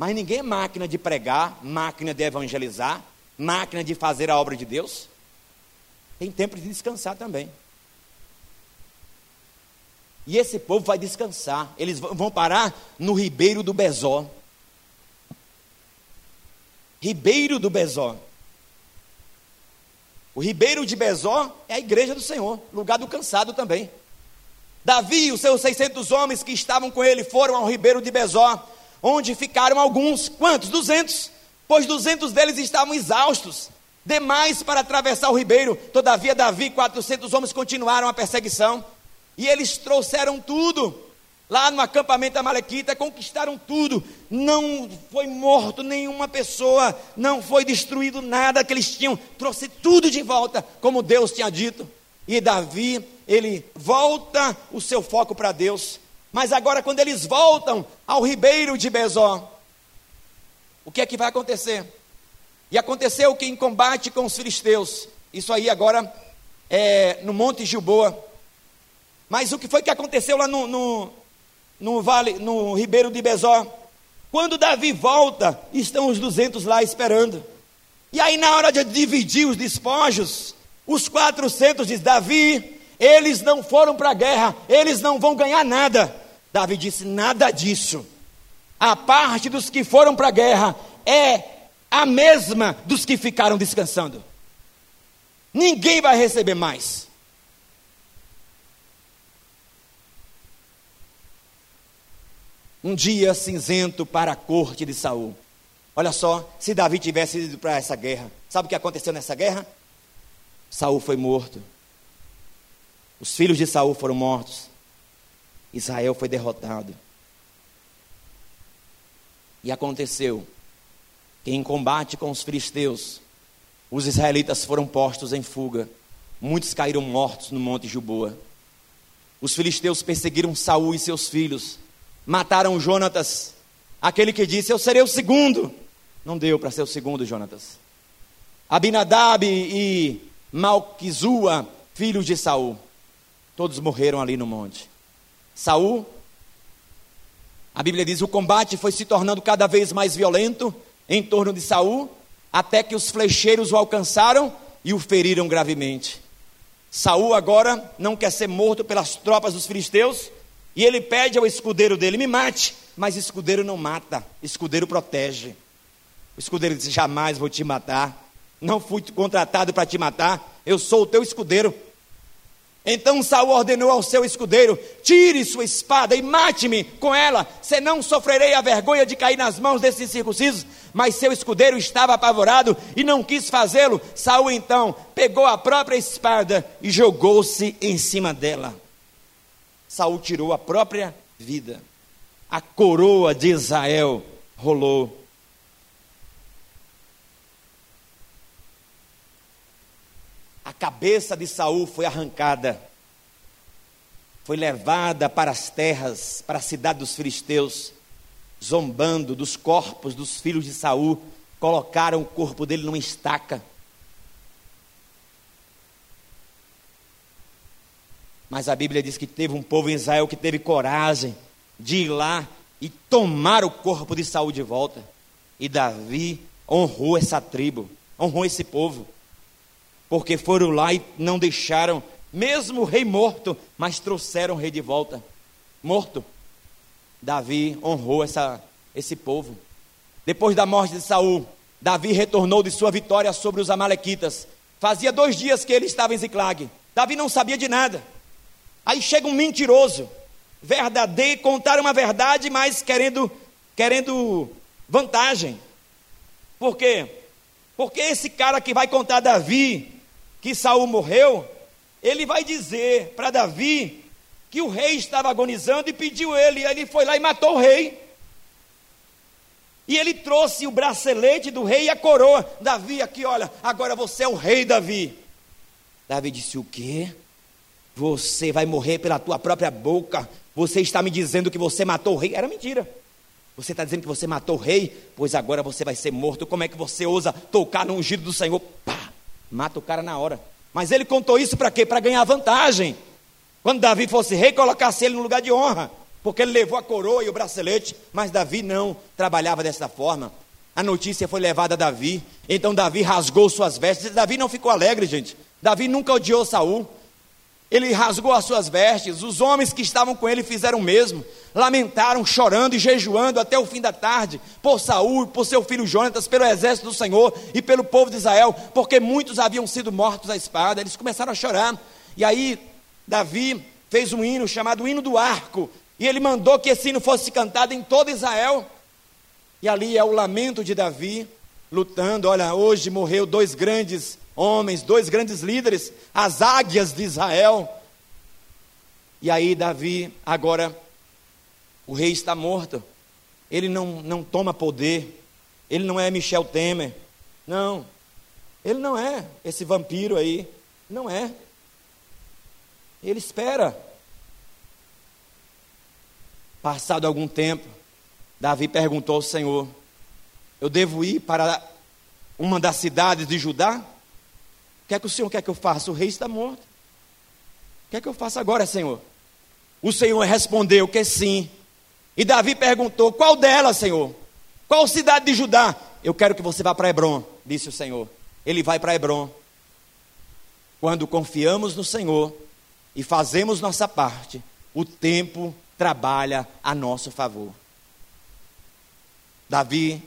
Mas ninguém é máquina de pregar, máquina de evangelizar, máquina de fazer a obra de Deus. Tem tempo de descansar também. E esse povo vai descansar. Eles vão parar no Ribeiro do Bezó. Ribeiro do Bezó. O Ribeiro de Bezó é a igreja do Senhor, lugar do cansado também. Davi e os seus 600 homens que estavam com ele foram ao Ribeiro de Bezó onde ficaram alguns, quantos? Duzentos, pois duzentos deles estavam exaustos, demais para atravessar o ribeiro. Todavia, Davi e quatrocentos homens continuaram a perseguição, e eles trouxeram tudo. Lá no acampamento Amalequita, conquistaram tudo. Não foi morto nenhuma pessoa, não foi destruído nada que eles tinham. Trouxe tudo de volta, como Deus tinha dito. E Davi, ele volta o seu foco para Deus. Mas agora, quando eles voltam ao ribeiro de Bezó, o que é que vai acontecer? E aconteceu que em combate com os filisteus, isso aí agora é no Monte Gilboa. Mas o que foi que aconteceu lá no, no, no vale, no ribeiro de Bezó? Quando Davi volta, estão os duzentos lá esperando. E aí, na hora de dividir os despojos, os quatrocentos diz: Davi, eles não foram para a guerra, eles não vão ganhar nada. Davi disse: nada disso. A parte dos que foram para a guerra é a mesma dos que ficaram descansando. Ninguém vai receber mais. Um dia cinzento para a corte de Saul. Olha só, se Davi tivesse ido para essa guerra, sabe o que aconteceu nessa guerra? Saul foi morto. Os filhos de Saul foram mortos. Israel foi derrotado. E aconteceu que em combate com os filisteus, os israelitas foram postos em fuga. Muitos caíram mortos no monte Juboa. Os filisteus perseguiram Saul e seus filhos. Mataram Jonatas, aquele que disse: "Eu serei o segundo". Não deu para ser o segundo, Jonatas. Abinadab e Malquizua, filhos de Saul, todos morreram ali no monte. Saul, a Bíblia diz, o combate foi se tornando cada vez mais violento em torno de Saul, até que os flecheiros o alcançaram e o feriram gravemente. Saul agora não quer ser morto pelas tropas dos filisteus, e ele pede ao escudeiro dele: "Me mate". Mas escudeiro não mata, escudeiro protege. O escudeiro diz: "Jamais vou te matar. Não fui contratado para te matar. Eu sou o teu escudeiro. Então Saul ordenou ao seu escudeiro: Tire sua espada e mate-me com ela, senão sofrerei a vergonha de cair nas mãos desses circuncisos. Mas seu escudeiro estava apavorado e não quis fazê-lo. Saul então pegou a própria espada e jogou-se em cima dela. Saul tirou a própria vida. A coroa de Israel rolou. A cabeça de Saul foi arrancada, foi levada para as terras, para a cidade dos filisteus, zombando dos corpos dos filhos de Saul, colocaram o corpo dele numa estaca. Mas a Bíblia diz que teve um povo em Israel que teve coragem de ir lá e tomar o corpo de Saul de volta. E Davi honrou essa tribo, honrou esse povo. Porque foram lá e não deixaram, mesmo o rei morto, mas trouxeram o rei de volta, morto. Davi honrou essa, esse povo. Depois da morte de Saul, Davi retornou de sua vitória sobre os amalequitas. Fazia dois dias que ele estava em Ziclag. Davi não sabia de nada. Aí chega um mentiroso, verdadeiro, contar uma verdade, mas querendo, querendo vantagem. Por quê? Porque esse cara que vai contar Davi que Saul morreu, ele vai dizer para Davi que o rei estava agonizando e pediu ele, ele foi lá e matou o rei. E ele trouxe o bracelete do rei e a coroa. Davi, aqui, olha, agora você é o rei, Davi. Davi disse: O quê? Você vai morrer pela tua própria boca. Você está me dizendo que você matou o rei. Era mentira. Você está dizendo que você matou o rei? Pois agora você vai ser morto. Como é que você ousa tocar no ungido do Senhor? Pá! Mata o cara na hora. Mas ele contou isso para quê? Para ganhar vantagem. Quando Davi fosse rei, colocasse ele no lugar de honra porque ele levou a coroa e o bracelete, mas Davi não trabalhava dessa forma. A notícia foi levada a Davi, então Davi rasgou suas vestes. Davi não ficou alegre, gente. Davi nunca odiou Saul. Ele rasgou as suas vestes. Os homens que estavam com ele fizeram o mesmo. Lamentaram, chorando e jejuando até o fim da tarde por Saul, por seu filho Jonatas, pelo exército do Senhor e pelo povo de Israel, porque muitos haviam sido mortos à espada. Eles começaram a chorar. E aí Davi fez um hino chamado Hino do Arco, e ele mandou que esse hino fosse cantado em todo Israel. E ali é o lamento de Davi, lutando. Olha, hoje morreu dois grandes homens, dois grandes líderes, as águias de Israel. E aí, Davi, agora, o rei está morto. Ele não, não toma poder. Ele não é Michel Temer. Não. Ele não é esse vampiro aí. Não é. Ele espera. Passado algum tempo, Davi perguntou ao Senhor: Eu devo ir para uma das cidades de Judá? Que é que o Senhor quer que eu faça? O rei está morto. O que é que eu faço agora, Senhor? O Senhor respondeu que sim. E Davi perguntou: Qual delas, Senhor? Qual cidade de Judá? Eu quero que você vá para Hebron, disse o Senhor. Ele vai para Hebron. Quando confiamos no Senhor e fazemos nossa parte, o tempo trabalha a nosso favor. Davi,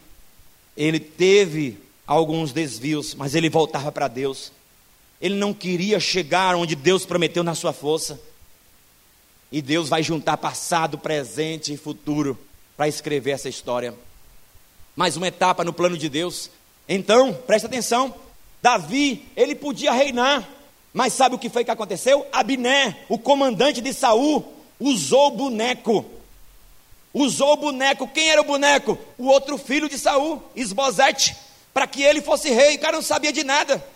ele teve alguns desvios, mas ele voltava para Deus. Ele não queria chegar onde Deus prometeu na sua força. E Deus vai juntar passado, presente e futuro para escrever essa história. Mais uma etapa no plano de Deus. Então, preste atenção: Davi, ele podia reinar, mas sabe o que foi que aconteceu? Abiné, o comandante de Saul, usou o boneco. Usou o boneco. Quem era o boneco? O outro filho de Saul, Esbozete, para que ele fosse rei. O cara não sabia de nada.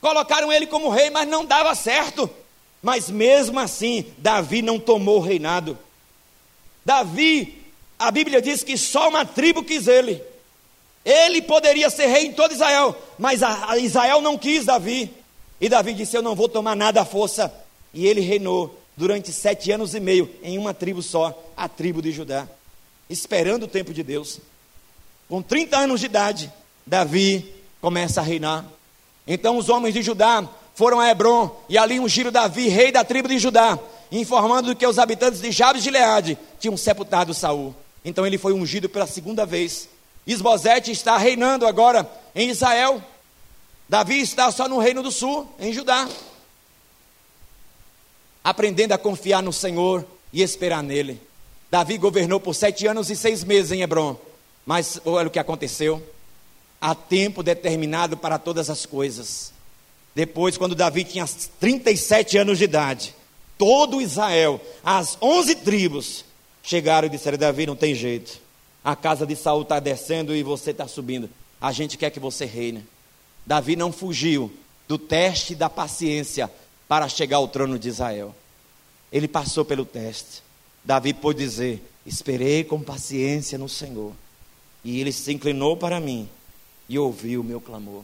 Colocaram ele como rei, mas não dava certo. Mas mesmo assim, Davi não tomou o reinado. Davi, a Bíblia diz que só uma tribo quis ele. Ele poderia ser rei em todo Israel, mas Israel não quis Davi. E Davi disse: Eu não vou tomar nada à força. E ele reinou durante sete anos e meio em uma tribo só, a tribo de Judá, esperando o tempo de Deus. Com 30 anos de idade, Davi começa a reinar. Então os homens de Judá foram a Hebron e ali ungiram Davi, rei da tribo de Judá, informando que os habitantes de Jabes de Leade tinham sepultado Saul. Então ele foi ungido pela segunda vez. Isbosete está reinando agora em Israel. Davi está só no reino do sul, em Judá aprendendo a confiar no Senhor e esperar nele. Davi governou por sete anos e seis meses em Hebron, mas olha o que aconteceu. Há tempo determinado para todas as coisas. Depois, quando Davi tinha 37 anos de idade, todo Israel, as onze tribos, chegaram e disseram: Davi, não tem jeito. A casa de Saul está descendo e você está subindo. A gente quer que você reine. Davi não fugiu do teste da paciência para chegar ao trono de Israel. Ele passou pelo teste. Davi pôde dizer: Esperei com paciência no Senhor, e ele se inclinou para mim e ouviu o meu clamor.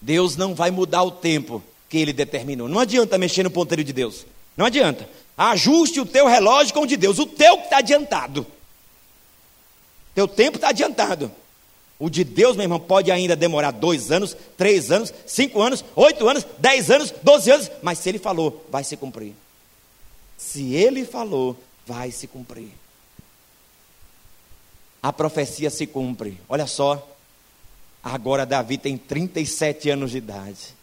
Deus não vai mudar o tempo que ele determinou. Não adianta mexer no ponteiro de Deus. Não adianta. Ajuste o teu relógio com o de Deus. O teu que está adiantado. Teu tempo está adiantado. O de Deus, meu irmão, pode ainda demorar dois anos, três anos, cinco anos, oito anos, dez anos, doze anos, mas se ele falou, vai se cumprir. Se ele falou, vai se cumprir. A profecia se cumpre. Olha só. Agora Davi tem 37 anos de idade.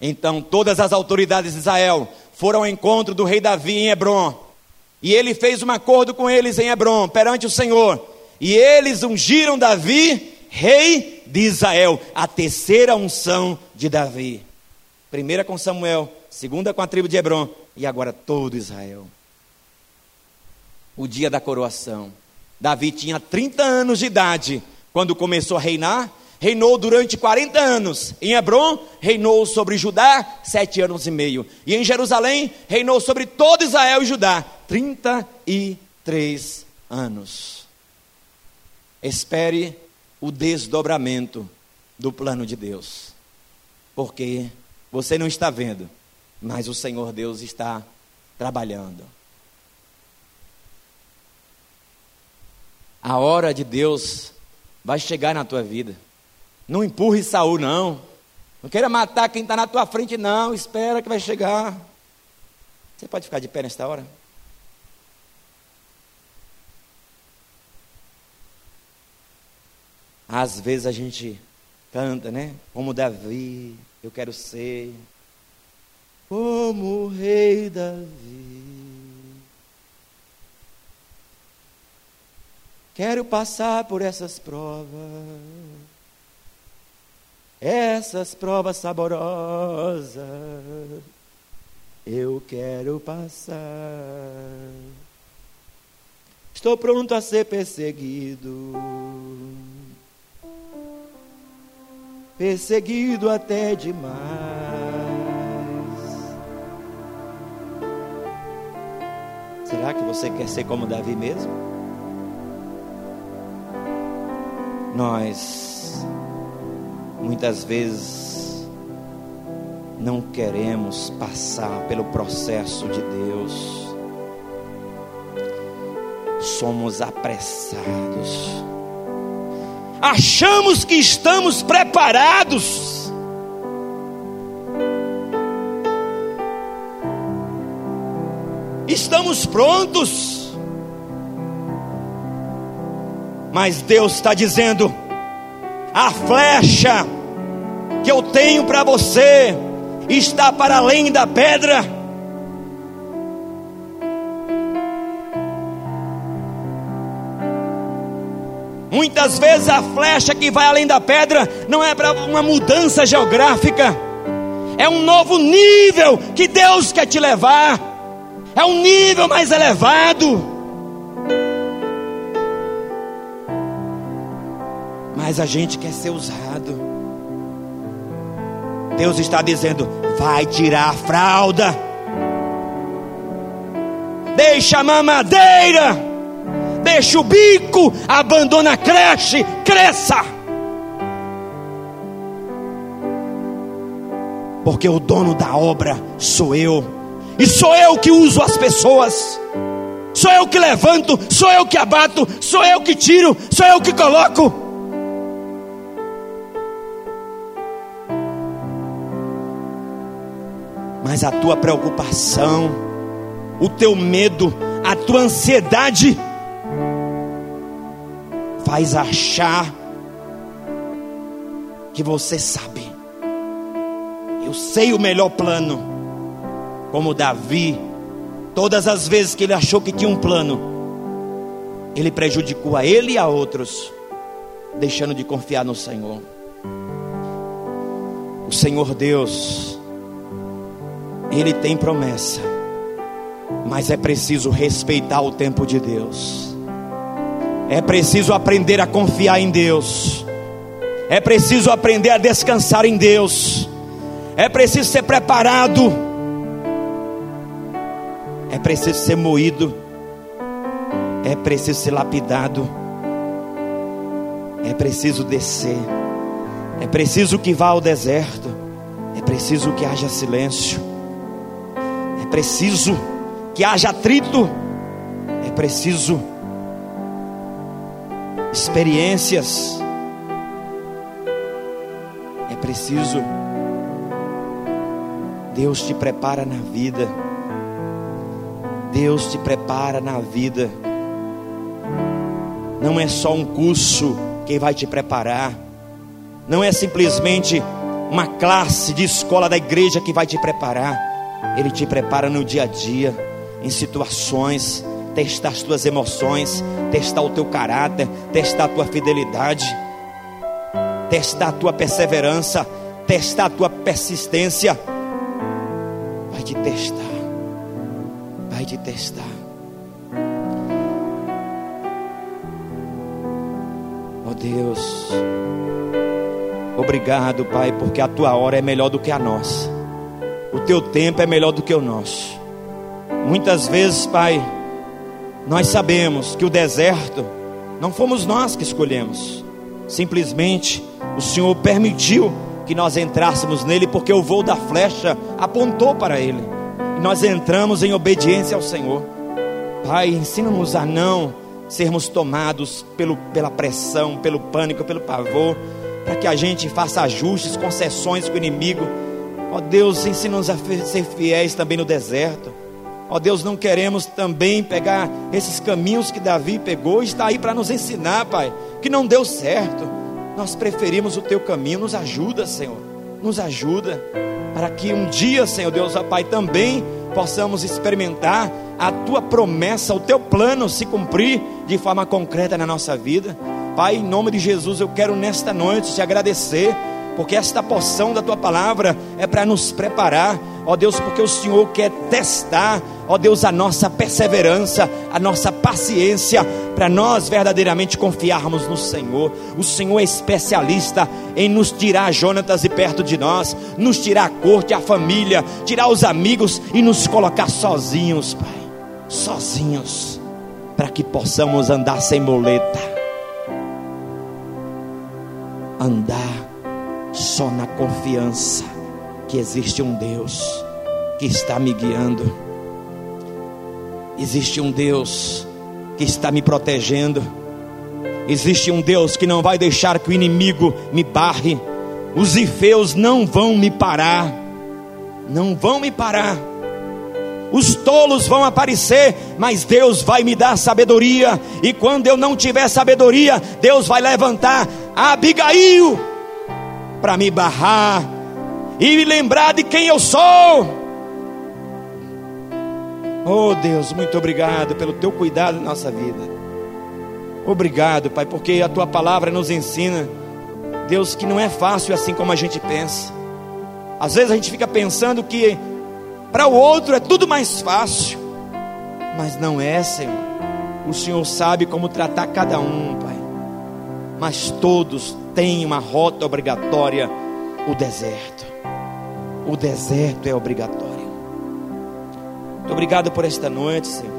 Então todas as autoridades de Israel foram ao encontro do rei Davi em Hebron. E ele fez um acordo com eles em Hebron, perante o Senhor. E eles ungiram Davi, rei de Israel, a terceira unção de Davi. Primeira com Samuel, segunda com a tribo de Hebron, e agora todo Israel. O dia da coroação. Davi tinha 30 anos de idade quando começou a reinar, reinou durante 40 anos. Em Hebron, reinou sobre Judá sete anos e meio. E em Jerusalém, reinou sobre todo Israel e Judá 33 anos. Espere o desdobramento do plano de Deus, porque você não está vendo, mas o Senhor Deus está trabalhando. A hora de Deus vai chegar na tua vida. Não empurre Saul, não. Não queira matar quem está na tua frente, não. Espera que vai chegar. Você pode ficar de pé nesta hora? Às vezes a gente canta, né? Como Davi, eu quero ser como o rei Davi. Quero passar por essas provas, essas provas saborosas. Eu quero passar. Estou pronto a ser perseguido perseguido até demais. Será que você quer ser como Davi mesmo? Nós, muitas vezes, não queremos passar pelo processo de Deus, somos apressados achamos que estamos preparados. Estamos prontos. Mas Deus está dizendo: a flecha que eu tenho para você está para além da pedra. Muitas vezes a flecha que vai além da pedra não é para uma mudança geográfica, é um novo nível que Deus quer te levar, é um nível mais elevado. Mas a gente quer ser usado. Deus está dizendo: vai tirar a fralda, deixa a mamadeira. Deixa o bico, abandona a creche, cresça. Porque o dono da obra sou eu, e sou eu que uso as pessoas, sou eu que levanto, sou eu que abato, sou eu que tiro, sou eu que coloco. Mas a tua preocupação, o teu medo, a tua ansiedade, faz achar que você sabe. Eu sei o melhor plano. Como Davi, todas as vezes que ele achou que tinha um plano, ele prejudicou a ele e a outros, deixando de confiar no Senhor. O Senhor Deus, Ele tem promessa, mas é preciso respeitar o tempo de Deus. É preciso aprender a confiar em Deus. É preciso aprender a descansar em Deus. É preciso ser preparado. É preciso ser moído. É preciso ser lapidado. É preciso descer. É preciso que vá ao deserto. É preciso que haja silêncio, é preciso que haja atrito, é preciso experiências, é preciso. Deus te prepara na vida, Deus te prepara na vida, não é só um curso que vai te preparar, não é simplesmente uma classe de escola da igreja que vai te preparar, Ele te prepara no dia a dia, em situações, testar as tuas emoções, testar o teu caráter, testar a tua fidelidade, testar a tua perseverança, testar a tua persistência. Vai te testar, vai te testar. Oh Deus, obrigado, Pai, porque a tua hora é melhor do que a nossa, o teu tempo é melhor do que o nosso. Muitas vezes, Pai, nós sabemos que o deserto não fomos nós que escolhemos, simplesmente o Senhor permitiu que nós entrássemos nele, porque o voo da flecha apontou para ele, e nós entramos em obediência ao Senhor. Pai, ensina-nos a não sermos tomados pelo, pela pressão, pelo pânico, pelo pavor, para que a gente faça ajustes, concessões com o inimigo. Ó Deus, ensina-nos a ser fiéis também no deserto Ó Deus, não queremos também pegar esses caminhos que Davi pegou, está aí para nos ensinar, Pai, que não deu certo. Nós preferimos o teu caminho, nos ajuda, Senhor. Nos ajuda para que um dia, Senhor Deus, ó Pai, também possamos experimentar a tua promessa, o teu plano se cumprir de forma concreta na nossa vida. Pai, em nome de Jesus, eu quero nesta noite te agradecer porque esta porção da tua palavra é para nos preparar, ó Deus, porque o Senhor quer testar, ó Deus, a nossa perseverança, a nossa paciência, para nós verdadeiramente confiarmos no Senhor. O Senhor é especialista em nos tirar Jonatas de perto de nós, nos tirar a corte, a família, tirar os amigos e nos colocar sozinhos, Pai, sozinhos, para que possamos andar sem moleta. Andar só na confiança que existe um Deus que está me guiando, existe um Deus que está me protegendo, existe um Deus que não vai deixar que o inimigo me barre, os ifeus não vão me parar, não vão me parar. Os tolos vão aparecer, mas Deus vai me dar sabedoria. E quando eu não tiver sabedoria, Deus vai levantar Abigail para me barrar e me lembrar de quem eu sou. Oh Deus, muito obrigado pelo teu cuidado na nossa vida. Obrigado, Pai, porque a tua palavra nos ensina, Deus, que não é fácil assim como a gente pensa. Às vezes a gente fica pensando que para o outro é tudo mais fácil, mas não é, Senhor. O Senhor sabe como tratar cada um, Pai. Mas todos tem uma rota obrigatória: o deserto. O deserto é obrigatório. Muito obrigado por esta noite, Senhor.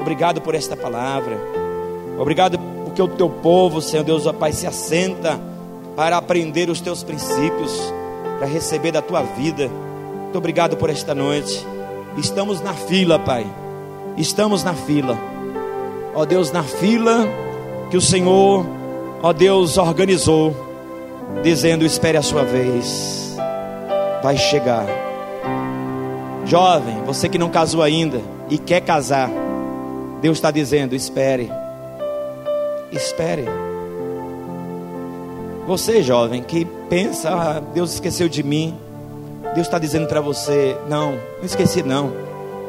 Obrigado por esta palavra. Obrigado porque o teu povo, Senhor Deus, ó Pai, se assenta para aprender os teus princípios, para receber da tua vida. Muito obrigado por esta noite. Estamos na fila, Pai. Estamos na fila. Ó Deus, na fila que o Senhor ó Deus, organizou, dizendo: espere a sua vez, vai chegar. Jovem, você que não casou ainda e quer casar, Deus está dizendo: espere, espere. Você, jovem, que pensa, ah, Deus esqueceu de mim, Deus está dizendo para você: não, não esqueci, não.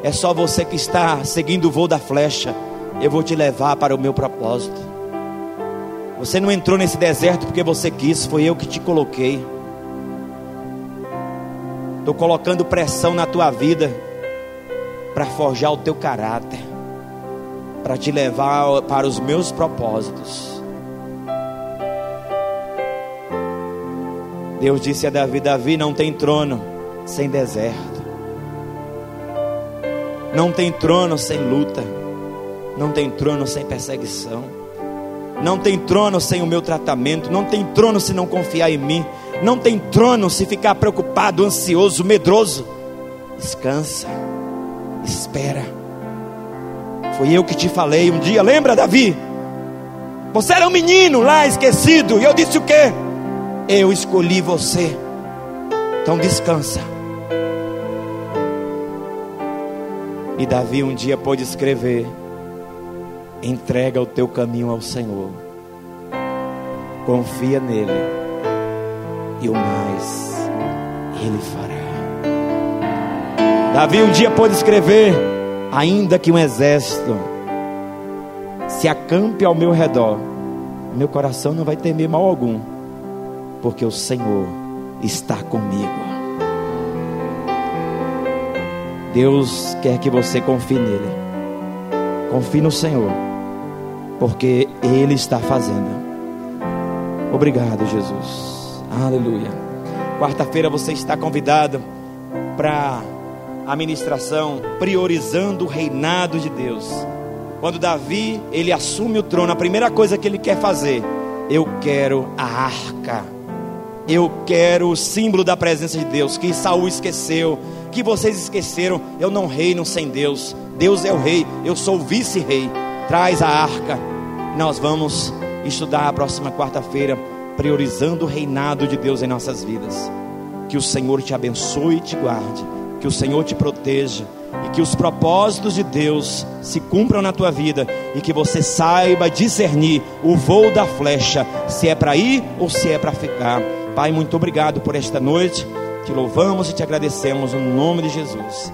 É só você que está seguindo o voo da flecha. Eu vou te levar para o meu propósito. Você não entrou nesse deserto porque você quis, foi eu que te coloquei. Estou colocando pressão na tua vida para forjar o teu caráter, para te levar para os meus propósitos. Deus disse a Davi: Davi não tem trono sem deserto, não tem trono sem luta, não tem trono sem perseguição. Não tem trono sem o meu tratamento, não tem trono se não confiar em mim. não tem trono se ficar preocupado, ansioso, medroso. Descansa, espera. Foi eu que te falei um dia, lembra, Davi? Você era um menino lá esquecido, e eu disse o quê? Eu escolhi você. Então descansa. E Davi um dia pôde escrever: entrega o teu caminho ao Senhor, confia nele, e o mais ele fará. Davi um dia pôde escrever: ainda que um exército se acampe ao meu redor, meu coração não vai temer mal algum, porque o Senhor está comigo. Deus quer que você confie nele. Confie no Senhor, porque Ele está fazendo. Obrigado, Jesus. Aleluia. Quarta-feira você está convidado para a ministração priorizando o reinado de Deus. Quando Davi ele assume o trono, a primeira coisa que ele quer fazer, eu quero a arca. Eu quero o símbolo da presença de Deus que Saul esqueceu, que vocês esqueceram. Eu não reino sem Deus. Deus é o rei, eu sou o vice-rei. Traz a arca. Nós vamos estudar a próxima quarta-feira, priorizando o reinado de Deus em nossas vidas. Que o Senhor te abençoe e te guarde. Que o Senhor te proteja e que os propósitos de Deus se cumpram na tua vida e que você saiba discernir o voo da flecha, se é para ir ou se é para ficar. Pai, muito obrigado por esta noite. Te louvamos e te agradecemos no nome de Jesus.